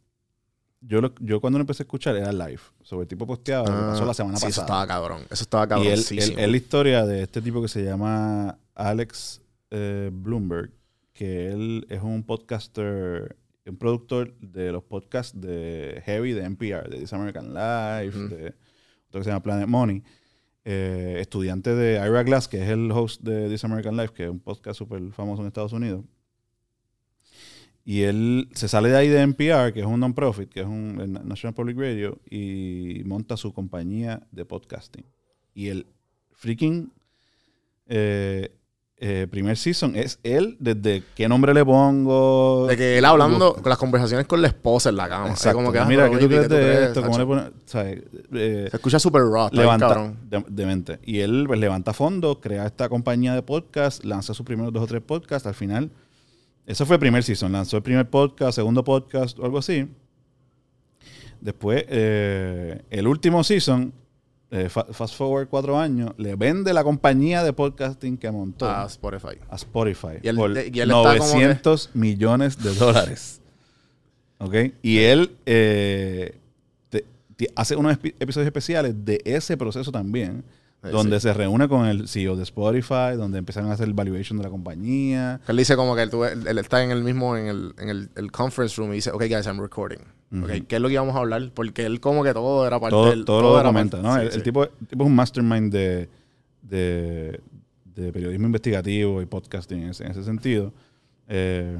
yo, lo- yo cuando lo empecé a escuchar era live. Sobre el tipo posteaba, lo que pasó Ah, la semana sí, eso estaba pasada. cabrón. Eso estaba cabrón. es la historia de este tipo que se llama Alex eh, Bloomberg, que él es un podcaster, un productor de los podcasts de Heavy, de NPR, de This American Life, de otro que se llama Planet Money. Eh, estudiante de Ira Glass, que es el host de This American Life, que es un podcast súper famoso en Estados Unidos. Y él se sale de ahí de NPR, que es un non-profit, que es un el National Public Radio, y monta su compañía de podcasting. Y el freaking eh, eh, primer season es él desde qué nombre le pongo. De que él hablando con las conversaciones con la esposa en la cama. Exacto. Como que, ah, Mira, ¿qué tú crees de esto? ¿Cómo le pones? Eh, Se escucha súper raw. levanta de, demente. Y él pues, levanta fondos, crea esta compañía de podcast, lanza sus primeros dos o tres podcasts. Al final, eso fue el primer season. Lanzó el primer podcast, segundo podcast o algo así. Después, eh, el último season, eh, fa- fast forward cuatro años, le vende la compañía de podcasting que montó A Spotify. a Spotify Y él- por y él está como que- 900 millones de dólares. ¿Ok? Y él eh, te- te- hace unos epi- episodios especiales de ese proceso también, donde sí. se reúne con el CEO de Spotify, donde empiezan a hacer el valuation de la compañía. Él dice como que él, está en el mismo, en el, en el, el conference room y dice, ok guys, I'm recording. Ujú. Ok, ¿qué es lo que íbamos a hablar? Porque él como que todo era parte Todo, del- todo lo era documenta, parte- ¿no? sí, el, el sí. tipo, el tipo es un mastermind de, de, de periodismo investigativo y podcasting en ese, en ese sentido. Eh,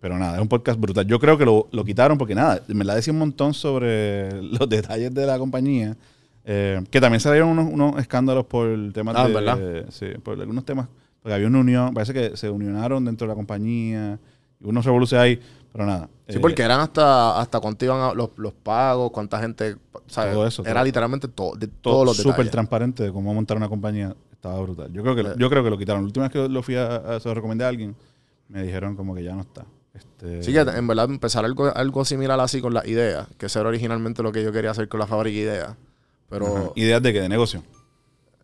pero nada, es un podcast brutal. Yo creo que lo, lo quitaron porque nada, me la decía un montón sobre los detalles de la compañía. eh, que también salieron unos, unos escándalos por temas Ah, de. ¿verdad? sí, por algunos temas. Porque había una unión, parece que se unionaron dentro de la compañía. Y unos revoluciones ahí, pero nada. Sí, eh, porque eran hasta, hasta cuánto iban a- los, los pagos, cuánta gente, ¿sabes? Todo eso, Era todo. literalmente todo, de todo todos los súper detalles. transparente de cómo montar una compañía. Estaba brutal. Yo creo que, Eh. yo creo que lo quitaron. La última vez que lo fui a, a- se lo recomendé a alguien, me dijeron como que ya no está. Este, Sí, que en verdad empezar algo, algo similar así con las ideas, que eso era originalmente lo que yo quería hacer con la fábrica de ideas. Pero ajá. Ideas de que de negocio.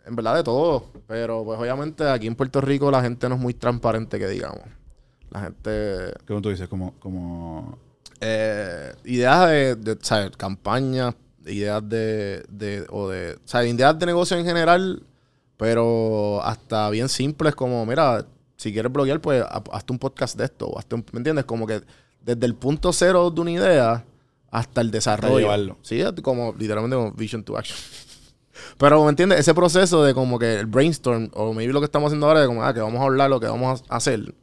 en verdad de todo. Pero pues obviamente aquí en Puerto Rico la gente no es muy transparente, que digamos. La gente... ¿Cómo tú dices? Como, como eh, ideas de, de ¿sabes? campañas, ideas de, de, o de, sea, ideas de negocio en general, pero hasta bien simples como, mira, si quieres bloguear, pues ha- hazte un podcast de esto. o hazte un- ¿Me entiendes? Como que desde el punto cero de una idea hasta el desarrollo. Sí, como literalmente como vision to action. Pero, ¿me entiendes? Ese proceso de como que el brainstorm, o maybe lo que estamos haciendo ahora, de como, ah, que vamos a hablar, lo que vamos a hacer,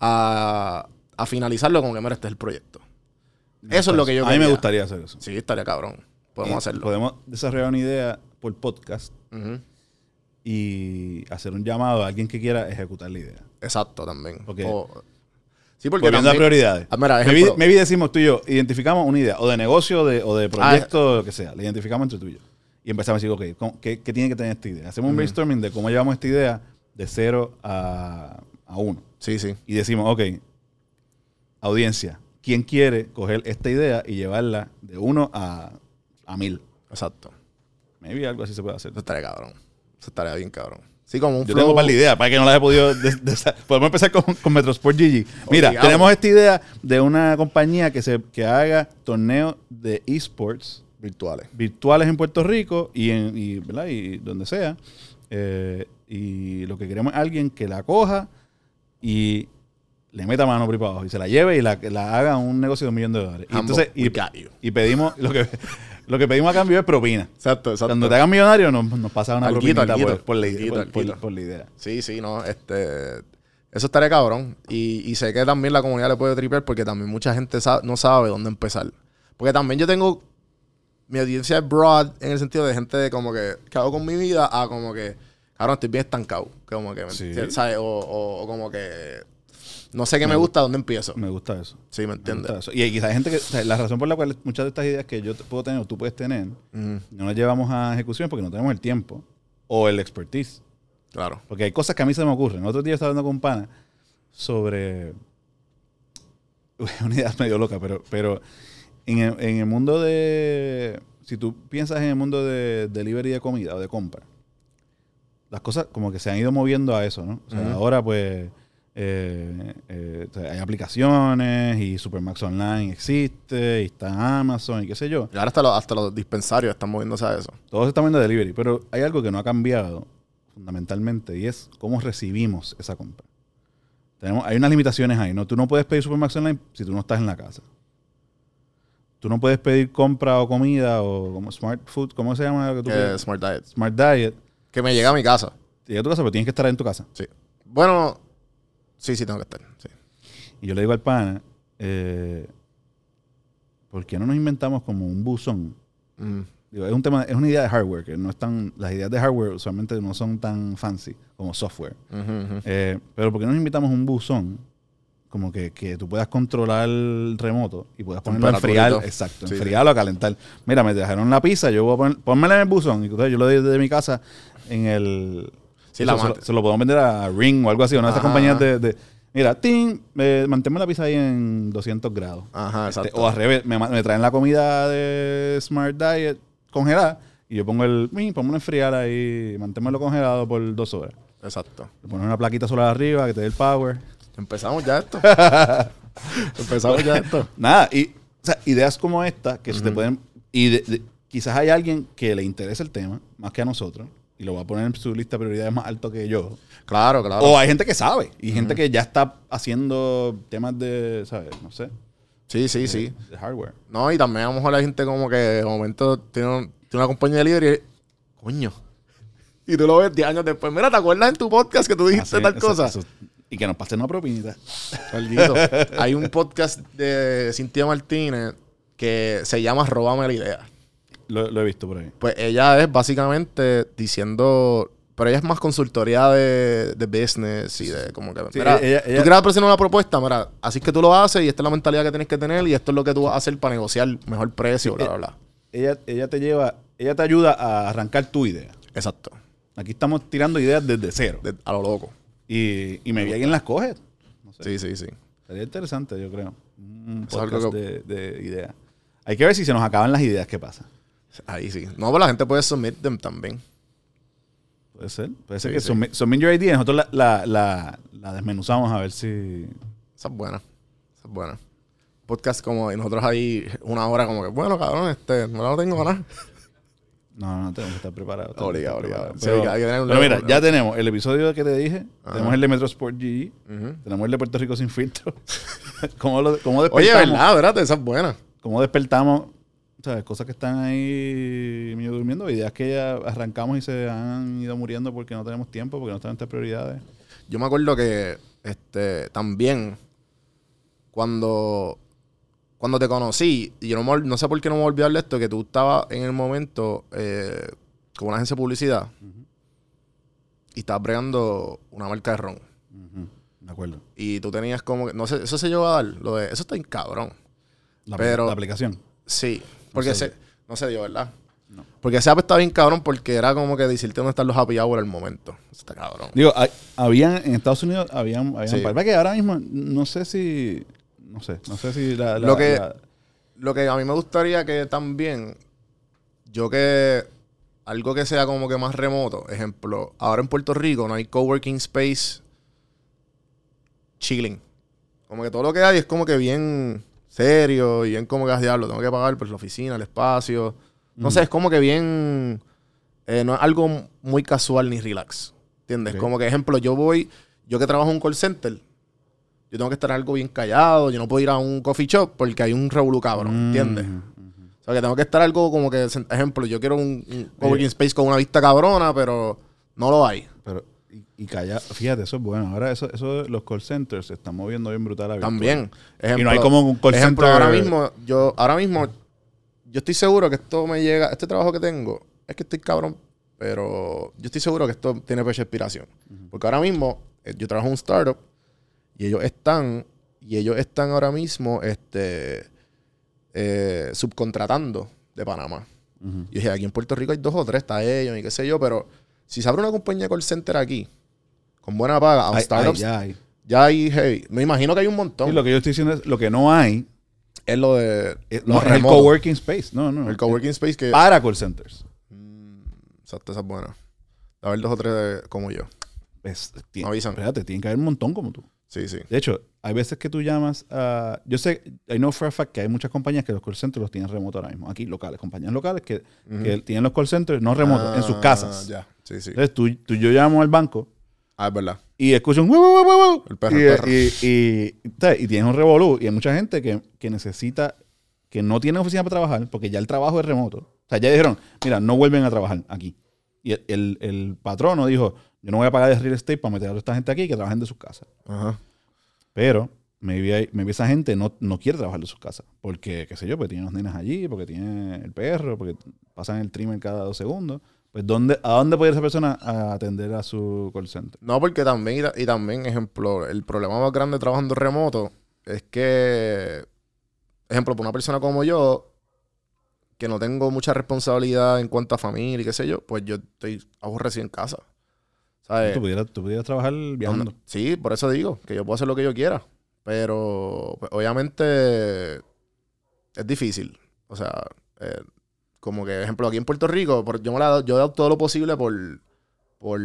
a, a finalizarlo como que, mira, este es el proyecto. Eso es lo que yo A mí me gustaría hacer eso. Sí, estaría cabrón. Podemos Y hacerlo. Podemos desarrollar una idea por podcast Ujú. y hacer un llamado a alguien que quiera ejecutar la idea. Exacto, también. Ok. O- sí, porque Volviendo a también- prioridades. Ah, mira, maybe, ejemplo. maybe decimos tú y yo, identificamos una idea, o de negocio, de, o Ah, de proyecto, o lo que sea. La identificamos entre tú y yo. Y empezamos a decir, ok, ¿cómo- ¿qué, qué tiene que tener esta idea? Hacemos un brainstorming de cómo llevamos esta idea de cero a, a uno. Sí, sí. Y decimos, ok, audiencia, ¿quién quiere coger esta idea y llevarla de uno a, a mil? Exacto. Maybe algo así se puede hacer. Eso estaría cabrón. Eso estaría bien cabrón. Sí, como un Yo flow. tengo para la idea, para que no las he podido. des- Podemos empezar con, con Metrosport GG. Mira, Obligado. tenemos esta idea de una compañía que, se, que haga torneos de esports virtuales. virtuales en Puerto Rico y, en, y, ¿verdad? y donde sea. Eh, y lo que queremos es alguien que la coja y le meta mano por ahí para abajo y se la lleve y la, la haga un negocio de un millón de dólares. Y, entonces, y, y pedimos, lo que, lo que pedimos a cambio es propina. Exacto, exacto. Cuando te hagan millonario nos, nos pasa una Alguito, propinita alguito. por, por Alguito, por- por- la idea. Sí, sí, no. Este. Eso estaría cabrón. Y, y sé que también la comunidad le puede tripear porque también mucha gente no sabe dónde empezar. Porque también yo tengo. Mi audiencia es broad en el sentido de gente de como que. que hago con mi vida a como que. Cabrón, estoy bien estancado. Como que. Sí. ¿sabes? O, o- o como que. No sé qué me gusta, ¿dónde empiezo? Me gusta eso. Sí, ¿me entiendes? Y quizás hay gente que. o sea, la razón por la cual muchas de estas ideas que yo puedo tener o tú puedes tener, no las llevamos a ejecución porque no tenemos el tiempo o el expertise. Claro. Porque hay cosas que a mí se me ocurren. Otro día estaba hablando con un pana sobre. Una idea medio loca, pero, pero en, el, en el mundo de. Si tú piensas en el mundo de delivery de comida o de compra, las cosas como que se han ido moviendo a eso, ¿no? O sea, ahora pues. eh, eh, hay aplicaciones y Supermax Online existe y está Amazon y qué sé yo. Y ahora hasta los, hasta los dispensarios están moviéndose a eso. Todos se están viendo delivery, pero hay algo que no ha cambiado fundamentalmente y es cómo recibimos esa compra. Tenemos, hay unas limitaciones ahí, ¿no? Tú no puedes pedir Supermax Online si tú no estás en la casa. Tú no puedes pedir compra o comida o como Smart Food, ¿cómo se llama? lo que tú pides? Smart Diet. Smart Diet. Que me llega a mi casa. Llega a tu casa, pero tienes que estar en tu casa. Sí. Bueno, sí, sí, tengo que estar. Sí. Y yo le digo al pana, eh, ¿por qué no nos inventamos como un buzón? Mm. Digo, es un tema, es una idea de hardware, que no están, las ideas de hardware usualmente no son tan fancy como software. Eh, pero ¿por qué no nos invitamos un buzón? Como que, que tú puedas controlar el remoto y puedas ponerlo a enfriar. Exacto, Sí, enfriarlo a calentar. Mira, me dejaron la pizza, yo voy a poner, pónmela en el buzón. Y entonces yo lo doy desde mi casa en el. Sí, la se, lo, se lo podemos vender a Ring o algo así, una de esas compañías de. de, mira, ting, eh, manténme la pizza ahí en 200 grados. Ajá, Este, exacto. o al revés, me, me traen la comida de Smart Diet congelada y yo pongo el. "Min, Pónmelo a enfriar ahí, manténmelo congelado por dos horas. Exacto. Le pones una plaquita solar arriba que te dé el power. Empezamos ya esto. Empezamos ya esto. Nada, y o sea, ideas como esta que se te pueden. Y de- de- quizás hay alguien que le interese el tema más que a nosotros y lo va a poner en su lista de prioridades más alto que yo. Claro, claro. O hay gente que sabe y gente que ya está haciendo temas de, ¿sabes? No sé, sí, sí, sí. de hardware. No, y también a lo mejor la gente como que de momento tiene, un- tiene una compañía de líder y coño. Y tú lo ves 10 años después. Mira, ¿te acuerdas en tu podcast que tú dijiste Así, tal eso- cosa? eso- y que nos pasen una propinita. Alguito. Hay un podcast de Cintia Martínez que se llama Róbame la idea. Lo, lo he visto por ahí. Pues ella es básicamente diciendo. Pero ella es más consultoría de, de business y de como que. Sí, mira, ella- ella- tú quieres presentar una propuesta, mira, así es que tú lo haces y esta es la mentalidad que tienes que tener y esto es lo que tú vas a hacer para negociar mejor precio, bla, bla, bla. Ella, ella te lleva, ella te ayuda a arrancar tu idea. Exacto. Aquí estamos tirando ideas desde cero. De- a lo loco. Y, y me vi alguien las coge. No sé. Sí, sí, sí. Sería interesante, yo creo. Un podcast de, de ideas. Hay que ver si se nos acaban las ideas. ¿Qué pasa? Ahí sí. No, pero la gente puede submit them también. Puede ser. Puede ser Sí, que sí. submit, submit your idea. Nosotros la, la, la, la desmenuzamos a ver si... Esa es buena. Esa es buena. Podcast como y nosotros ahí una hora como que, bueno, cabrón, este, no lo tengo nada. No, no, tenemos que estar preparados. Obligado, obligado. Sí, Pero, hay que tener un pero level- mira, ya tenemos el episodio que te dije, Ajá. tenemos el de Metro Sport GE, tenemos el de Puerto Rico sin filtro. ¿Cómo, lo, cómo Oye, despertamos? verdad, verdad, esa es buena. ¿Cómo despertamos? ¿Sabes? Cosas que están ahí medio durmiendo, ideas que ya arrancamos y se han ido muriendo porque no tenemos tiempo, porque no están entre prioridades. Yo me acuerdo que este también cuando cuando te conocí, y yo no, me ol- no sé por qué no me voy a olvidar de esto, que tú estabas en el momento eh, con una agencia de publicidad y estabas bregando una marca de ron. De acuerdo. Y tú tenías como que, no sé, eso se llegó a dar, lo de, eso está en cabrón. La, Pero- la aplicación. Sí, porque No se, no se dio, ¿verdad? No. Porque ese app está bien cabrón porque era como que decirte dónde están los happy hour al momento. Eso está cabrón. Digo, hay- habían, en Estados Unidos habían, habían Sí. par- ¿Verdad que ahora mismo no sé si, no sé, no sé si la, la- Lo que- la- Lo que a mí me gustaría que también, yo que algo que sea como que más remoto, ejemplo, ahora en Puerto Rico no hay coworking space chilling. Como que todo lo que hay es como que bien serio y bien como que, "Ah, diablo, tengo que pagar por la oficina, el espacio. No sé, es como que bien, eh, no es algo muy casual ni relax. ¿Entiendes? Como que, ejemplo, yo voy, yo que trabajo en un call center, yo tengo que estar algo bien callado, yo no puedo ir a un coffee shop porque hay un revolú cabrón, ¿entiendes? Mm. O sea, que tengo que estar algo como que, ejemplo, yo quiero un, un coworking space con una vista cabrona, pero no lo hay. Pero, y, y calla, fíjate, eso es bueno. Ahora eso, eso los call centers se están moviendo bien brutal a. También. Y no hay como un call ejemplo, center- ahora mismo, yo, ahora mismo, yo estoy seguro que esto me llega, este trabajo que tengo, es que estoy cabrón, pero yo estoy seguro que esto tiene fecha de expiración. Porque ahora mismo, eh, yo trabajo en un startup y ellos están, y ellos están ahora mismo, este, eh, subcontratando de Panamá. Ujú. Y dije, aquí en Puerto Rico hay dos o tres, está ellos y qué sé yo, pero si se abre una compañía call center aquí, con buena paga, a Hay- hay, startups, ya. ya hay. hay heavy. Me imagino que hay un montón. Sí, lo que yo estoy diciendo es, lo que no hay es lo de es, los no, es el coworking space. No, no. El coworking space que... Para call centers. Exacto, esa es buena. A ver dos o tres de- como yo. Es, Me avisan. Espérate, tiene que haber un montón como tú. Sí, sí. De hecho, hay veces que tú llamas a... Yo sé, I know for a fact que hay muchas compañías que los call centers los tienen remoto ahora mismo. Aquí, locales, compañías locales que, que tienen los call centers no remotos, en sus Ah, casas. Ya, sí, sí. Entonces, tú, tú- yo llamo al banco Ah, es verdad. y escucho un... El perro, y, el perro. Y, y, y tienes un revolú. Y hay mucha gente que, que necesita... Que no tiene oficina para trabajar porque ya el trabajo es remoto. O sea, ya dijeron, mira, no vuelven a trabajar aquí. Y el, el, el patrono dijo, yo no voy a pagar de real estate para meter a toda esta gente aquí que trabajen de sus casas. Ajá. Pero maybe, maybe esa gente no, no quiere trabajar de sus casas. Porque, qué sé yo, porque tiene los nenas allí, porque tiene el perro, porque pasan el trimmer cada dos segundos. Pues, ¿dónde, ¿a dónde puede ir esa persona a atender a su call center? No, porque también, y, ta- y también, ejemplo, el problema más grande trabajando remoto es que, ejemplo, para una persona como yo, que no tengo mucha responsabilidad en cuanto a familia y qué sé yo, pues yo estoy aborrecido en casa. ¿Sabes? Tú pudieras, tú pudieras trabajar viajando. No, Sí, por eso digo, que yo puedo hacer lo que yo quiera. Pero, pues, obviamente, es difícil. O sea, eh, como que, ejemplo, aquí en Puerto Rico, por- yo, me la, he dado- yo he dado todo lo posible por, por,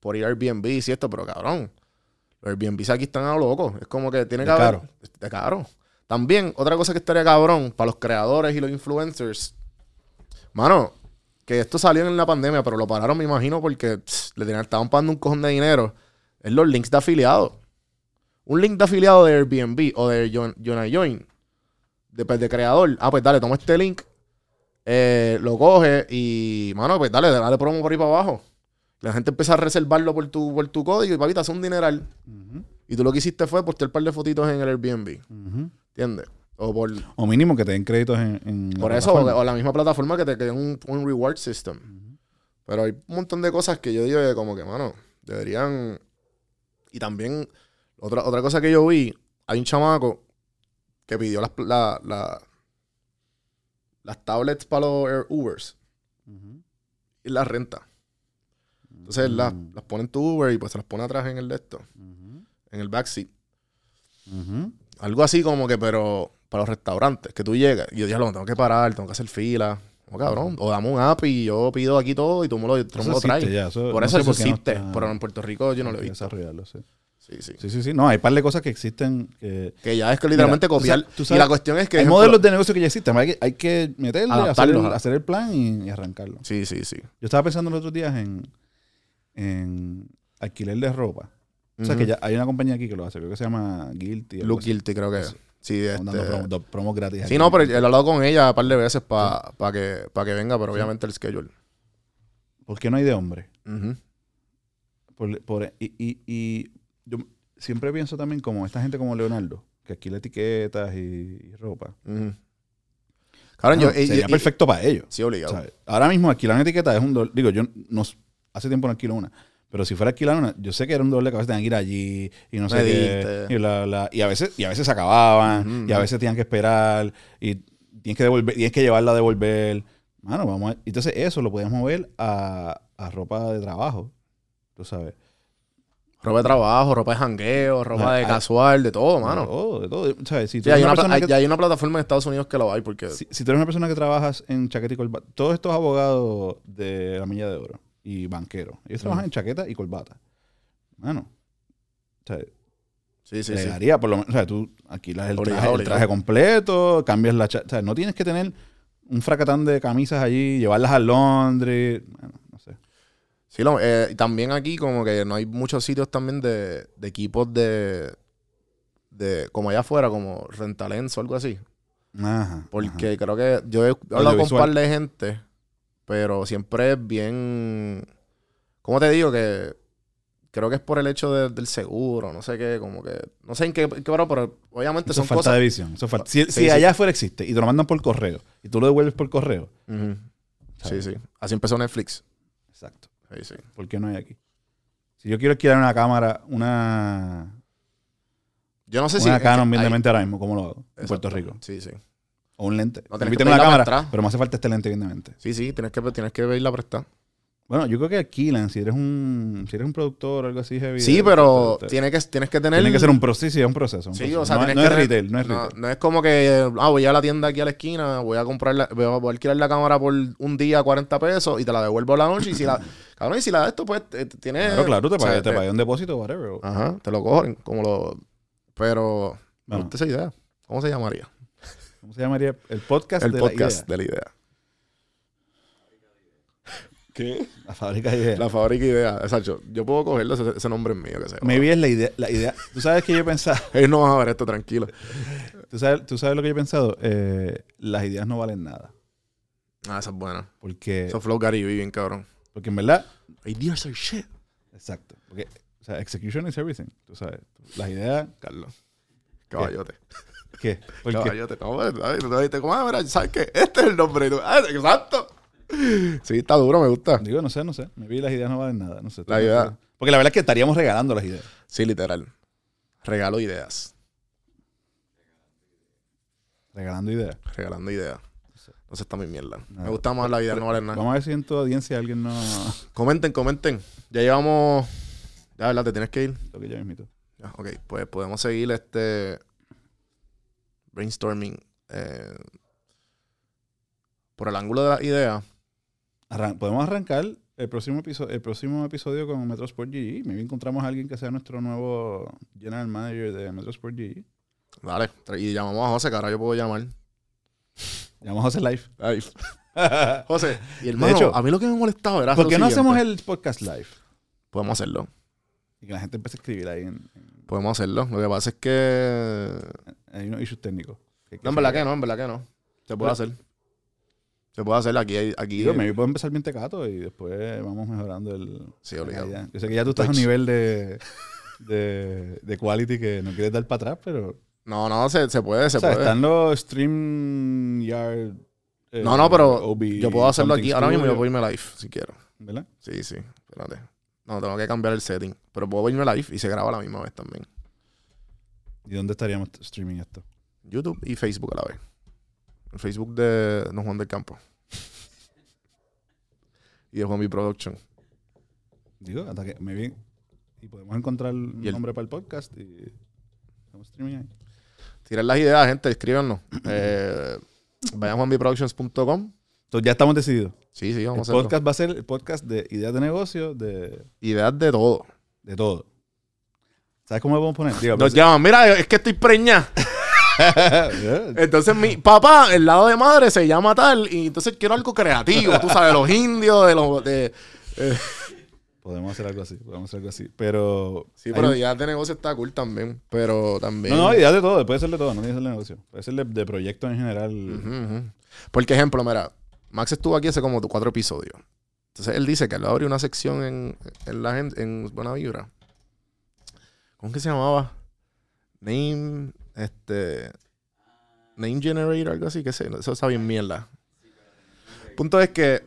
por ir a Airbnb y esto, pero cabrón, los Airbnb aquí están a lo loco. Es como que tiene De que haber- caro. De caro. También, otra cosa que estaría cabrón para los creadores y los influencers. Mano, que esto salió en la pandemia, pero lo pararon, me imagino, porque pss, le tenían, estaban pagando un cojón de dinero. Es los links de afiliados. Un link de afiliado de Airbnb o de Join, Join Join, de, pues, de creador. Ah, pues dale, toma este link, eh, lo coge y, mano, pues dale, dale promo por ahí para abajo. La gente empieza a reservarlo por tu, por tu código y, papita, hace un dineral. Y tú lo que hiciste fue postear un par de fotitos en el Airbnb. ujú. ¿Entiendes? O por, O mínimo que te den créditos en, en la por eso, o, plataforma. o la misma plataforma que te quede un, un reward system. Pero hay un montón de cosas que yo digo que como que, mano, deberían... Y también, otra, otra cosa que yo vi, hay un chamaco que pidió las, la- la- las tablets para los Ubers y las renta. Entonces las, Mm. las pone en tu Uber y pues se las pone atrás en el de esto, en el backseat. Algo así como que, pero para los restaurantes, que tú llegas y yo dije, lo tengo que parar, tengo que hacer fila. Como cabrón, o dame un app y yo pido aquí todo y tú me lo, tú me Eso lo traes. existe ya, eso- por no eso no existe, está- pero en Puerto Rico yo no lo he visto. desarrollarlo, sí. Sí, sí. Sí, sí, sí. No, hay un par de cosas que existen que... Que ya es que literalmente Mira, tú copiar. sabes- tú y la cuestión es que. hay ejemplo- modelos de negocio que ya existen. Hay que, hay que meterle, hacer el, hacer el plan y, y arrancarlo. Sí, sí, sí. Yo estaba pensando los otros días en, en alquiler de ropa. O sea, que ya hay una compañía aquí que lo hace, creo que se llama Guilty. Look. Guilty, creo que es. Sí, dando este- promo- do- promos gratis. Sí, aquí. no, pero he hablado con ella un par de veces para que, pa que venga, pero obviamente el schedule. ¿Por qué no hay de hombre? Por- por- y, y- y yo siempre pienso también como esta gente como Leonardo, que alquila etiquetas y, y ropa. Yo. y- sería y- perfecto para ellos. Sí, obligado. ¿sabes? Ahora mismo alquilar una etiqueta es un dolor. Digo, yo no, hace tiempo no alquilo una. Pero si fuera alquilar una, yo sé que era un doble de cabeza, tenían que ir allí y no sé qué. Y, bla, bla, y a veces, y a veces se acababan, y a veces tenían que esperar, y tienes que devolver, tienes que llevarla a devolver. Mano, vamos a- Entonces, eso lo podemos mover a, a ropa de trabajo. Tú sabes. Ropa de trabajo, ropa de jangueo, ropa Ah, de ah, casual, de todo, De mano. todo, de todo. ¿Sabes? Si tú Sí, hay una una, persona hay, que- ya hay una plataforma en Estados Unidos que lo hay porque. si, si tú eres una persona que trabajas en corbata, todos estos abogados de la milla de oro y banqueros, ellos trabajan en chaqueta y corbata. Mano, o sea, Sí, sí, le sí. daría por lo menos, o sea, tú alquilas el traje, el traje completo, cambias la o sea, no tienes que tener un fracatán de camisas allí, llevarlas a Londres, bueno, no sé. Sí, lo- eh, también aquí como que no hay muchos sitios también de, de equipos de, de... Como allá afuera, como Rentalens o algo así. Ajá. Porque creo que yo he hablado con un par de gente, pero siempre es bien... ¿Cómo te digo? Que creo que es por el hecho de- del seguro, no sé qué, como que... No sé en qué, qué pero, pero obviamente Eso son falta cosas... de visión. eso es falta- Si, Sí, si sí. allá afuera existe y te lo mandan por correo y tú lo devuelves por correo. Sí, sí. Así empezó Netflix. exacto. Sí, sí. ¿Por qué no hay aquí? Si yo quiero alquilar una cámara, una, Yo no sé si... una Canon ahora mismo, ¿cómo lo hago? En. Puerto Rico. Sí, sí. O un lente. No tienes que pedirla cámara, pero me hace falta este lente bien de mente. Sí, sí, tienes que, tienes que verla prestar. Bueno, yo creo que alquilan, si eres un, si eres un productor o algo así heavy. Sí, pero tiene que, tienes que tener... tiene que ser un proceso, sí, es un proceso. un Sí, proceso. o sea, no, tienes no que es retail, no es retail. no es como que, ah, voy a la tienda aquí a la esquina, voy a comprar la, voy a, a alquilar la cámara por un día 40 pesos y te la devuelvo la noche y si la, cabrón, y si la de esto, pues, eh, tiene... Claro, claro, te o sea, pagué, te pagué un depósito, whatever. Ajá, te lo cogen, como lo... Pero, Bueno. esa idea. ¿Cómo se llamaría? ¿Cómo se llamaría? El podcast El de podcast la idea. de la idea. ¿Qué? La fábrica de ideas. La fábrica idea. Exacto. Yo puedo cogerlo, ese, ese nombre es mío, que sea. Maybe es la idea, la idea. Tú sabes que yo he pensado, Ellos no van a ver esto tranquilo. tú sabes, tú sabes lo que yo he pensado, Eh, las ideas no valen nada. Ah, esa es buena. Porque, Eso flow Gary bien cabrón. porque en verdad, Ideas are shit. exacto. Porque, o sea, execution is everything. Tú sabes, las ideas, Carlos. Caballote. ¿qué? Porque, Caballote. No, te dijiste, ¿cómo es? Mira, ¿sabes qué? Este es el nombre. Y tú, ah, exacto. Sí, está duro, me gusta. digo, no sé, no sé. Maybe las ideas no valen nada. No sé. La idea. Porque la verdad es que estaríamos regalando las ideas. Sí, literal. Regalo ideas. Regalando ideas. Regalando ideas. No sé, está mi mierda. Me gusta más la idea, no vale nada. Vamos a ver si en tu audiencia alguien no... Comenten, comenten. Ya llevamos. Ya, ¿verdad? Te tienes que ir. Lo que ya mismito. Ya, ok, pues podemos seguir este brainstorming eh, por el ángulo de la idea. Arran- podemos arrancar el próximo episodio, el próximo episodio con Metro Sport GG. Maybe encontramos a alguien que sea nuestro nuevo general manager de Metro Sport GG. Dale, y llamamos a José, que ahora yo puedo llamar. Llamamos a hacer live. Ay. José, y hermano, hecho, a mí lo que me molestaba era. ¿Por qué no siguiente. hacemos el podcast live? Podemos hacerlo. Y que la gente empiece a escribir ahí en, en- Podemos hacerlo. Lo que pasa es que. hay unos issues técnicos. que No, en verdad que no, en verdad que no. Se puede hacer. Se puede hacer aquí. aquí Digo, maybe puedo empezar bien tecato y después vamos mejorando el... Sí, obligado. Yo sé que ya tú estás a un nivel de, de, de quality que no quieres dar para atrás, pero... No, no, se, se puede, se o sea, puede. están los StreamYard... eh, No, no, pero OB yo puedo hacerlo aquí. Ahora mismo yo puedo irme live si quiero. ¿Verdad? Sí, sí. Espérate. No, tengo que cambiar el setting. Pero puedo irme live y se graba a la misma vez también. ¿Y dónde estaríamos streaming esto? YouTube y Facebook a la vez. El Facebook de Don Juan del Campo. y de Juan B Production. Digo, hasta que me vi y podemos encontrar un el- nombre para el podcast y hacemos streaming ahí. Tiren las ideas, gente, escríbanos. Eh, vayan a juanbproductions.com. Entonces ya estamos decididos. Sí, sí, El vamos a hacerlo. podcast va a ser el podcast de ideas de negocio, de, Ideas de todo. de todo. ¿Sabes cómo lo podemos poner? Digo, Nos pues, llaman, mira, es que estoy preñada. Entonces mi papá, el lado de madre, se llama tal. Y entonces quiero algo creativo. Tú sabes, los indios, de los... De, eh, podemos hacer algo así, podemos hacer algo así. Pero. sí, pero un- ideas de negocio está cool también. Pero también... No, no, ideas de todo, puede ser de todo, no tiene que ser de negocio. Puede ser de, de proyecto en general. Ujú, ujú. Porque, ejemplo, mira, Max estuvo aquí hace como cuatro episodios. Entonces él dice que él va a abrir una sección en, en la gente, en Buena Vibra. ¿Cómo que se llamaba? Name, este. Name Generator, algo así, que sé, eso está bien mierda. Punto es que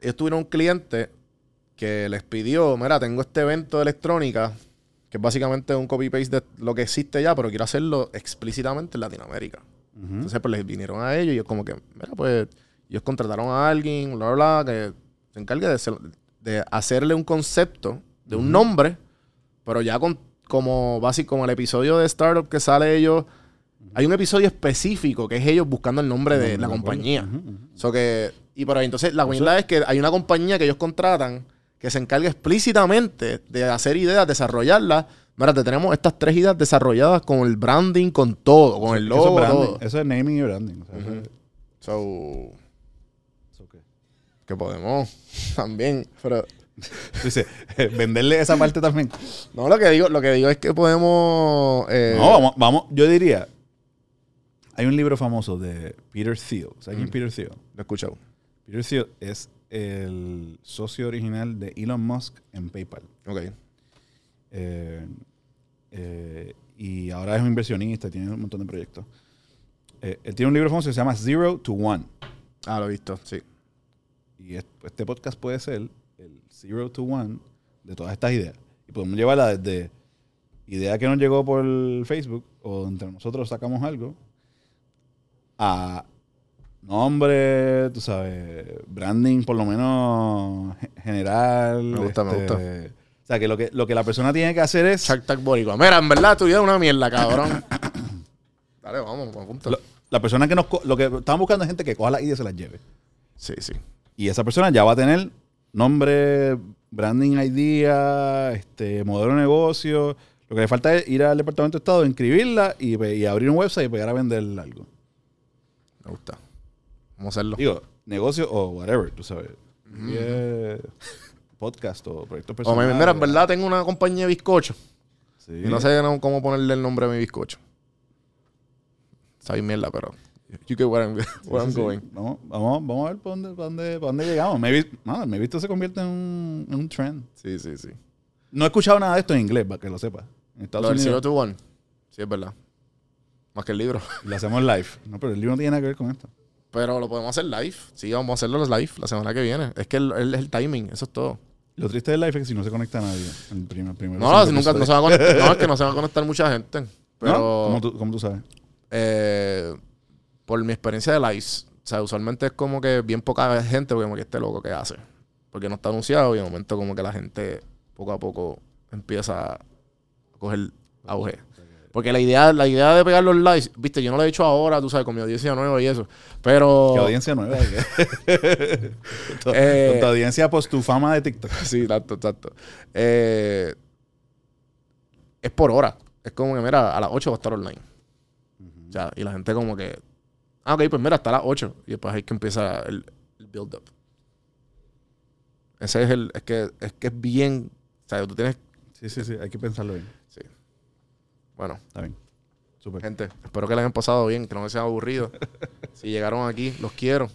ellos tuvieron un cliente que les pidió, mira, tengo este evento de electrónica, que es básicamente un copy-paste de lo que existe ya, pero quiero hacerlo explícitamente en Latinoamérica. Entonces, pues les vinieron a ellos y ellos como que, mira, pues, ellos contrataron a alguien, bla, bla, bla, que se encargue de, hacer- de hacerle un concepto de un nombre, pero ya con, como básico, como el episodio de Startup que sale ellos, hay un episodio específico que es ellos buscando el nombre de la compañía. So que, y por ahí, entonces, la verdad es que hay una compañía que ellos contratan que se encarga explícitamente de hacer ideas, desarrollarlas. Mira, te tenemos estas tres ideas desarrolladas con el branding, con todo, con el Eso logo, es branding, todo. Eso es naming y branding. o sea, eso Ujú. es- So, eso. Que podemos también, pero Tú dices, venderle esa parte también. no lo que digo, lo que digo es que podemos eh, No, vamos, vamos, yo diría. Hay un libro famoso de Peter Thiel. ¿Sabes quién es Peter Thiel? lo he escuchado. Peter Thiel es el socio original de Elon Musk en PayPal. Ok. Eh, eh, y ahora es un inversionista tiene un montón de proyectos. Eh, él tiene un libro famoso que se llama Zero to One. Ah, lo he visto, sí. Y es- este podcast puede ser el Zero to One de todas estas ideas. Y podemos llevarla desde idea que nos llegó por Facebook o entre nosotros sacamos algo a nombre, tú sabes, branding por lo menos ge- general. Me gusta, me gusta. O sea, que lo que, lo que la persona tiene que hacer es... Tank Boricua. Mira, en verdad tu idea es una mierda, cabrón. Dale, vamos, vamos, lo- la persona que nos... Lo que estamos buscando es gente que coja las ideas y se las lleve. Sí, sí. Y esa persona ya va a tener nombre, branding idea, este, modelo de negocio. Lo que le falta es ir al departamento de Estado, inscribirla y, pe- y abrir un website y pegar a vender algo. Me gusta. Vamos a hacerlo. Digo, negocio o whatever, tú sabes. Y es podcast o proyectos O personales. me, mira, en verdad tengo una compañía de bizcocho. Sí. Y no sé cómo ponerle el nombre a mi bizcocho. Sabe mierda, pero. You get where I'm, where I'm Sí, sí. going. Vamos, vamos, vamos a ver para dónde, para dónde, para dónde llegamos. Maybe, mano, maybe esto se convierte en un, en un trend. Sí, sí, sí. No he escuchado nada de esto en inglés, para que lo sepa. En Estados Lo del Zero Unidos to One. Sí, es verdad. Más que el libro. lo hacemos live. No, pero el libro no tiene nada que ver con esto. Pero lo podemos hacer live. Sí, vamos a hacerlo los live la semana que viene. Es que el, el- el timing, eso es todo. Lo triste del live es que si no se conecta nadie. El primer, primero No, no, nunca, no se va a conectar. No, es que no se va a conectar mucha gente. Pero. ¿Cómo, tú, cómo tú sabes? eh, por mi experiencia de lives, o sea, usualmente es como que bien poca gente, porque como que este loco que hace. Porque no está anunciado y de momento como que la gente poco a poco empieza a coger auge. Porque la idea, la idea de pegar los lives, viste, yo no lo he hecho ahora, tú sabes, con mi audiencia nueva y eso. Pero. ¿Qué audiencia nueva? ¿Qué? con, tu, Eh, tu audiencia, pues tu fama de TikTok. Sí, exacto, exacto. Eh, es por hora. Es como que, mira, a las 8 va a estar online. O sea, y la gente como que... Ah, ok, pues mira, hasta las 8. Y después ahí que empieza el, el build-up. Ese es el... Es que, es que es bien... O sea, tú tienes... Sí, sí, sí. Hay que pensarlo bien. Sí. Bueno, Está bien. Súper. gente, espero que les hayan pasado bien, que no les sea aburrido. si llegaron aquí, los quiero.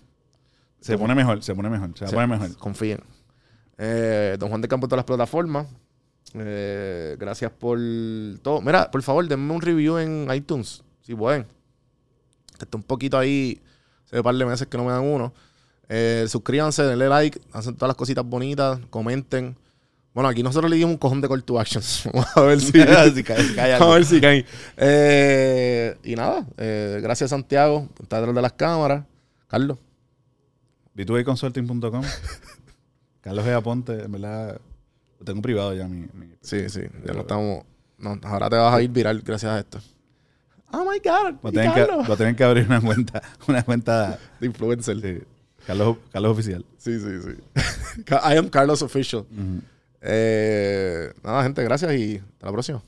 Se pone mejor, se pone mejor. Se poner mejor. Confíen. Eh, Don Juan de Campo en todas las plataformas. Eh, gracias por todo. Mira, por favor, denme un review en iTunes, si pueden. Que está un poquito ahí, hace un par de meses que no me dan uno. Eh, suscríbanse, denle like, hacen todas las cositas bonitas, comenten. Bueno, aquí nosotros le dimos un cojón de call to actions. Vamos a ver si, Si cae- cae algo. A ver si caen. Eh, y nada, eh, gracias Santiago, está detrás de las cámaras. Carlos. B2Consulting.com. Carlos G. Aponte, en verdad, lo tengo privado ya. Mi, mi- Sí, sí, ya no estamos. no, ahora te vas a ir viral gracias a esto. Oh my God. Voy a, tener que, Carlos. voy a tener que abrir una cuenta, una cuenta De influencer. sí, Carlos, Carlos Oficial. Sí, sí, sí. I am Carlos Official. Eh, nada, gente, gracias y hasta la próxima.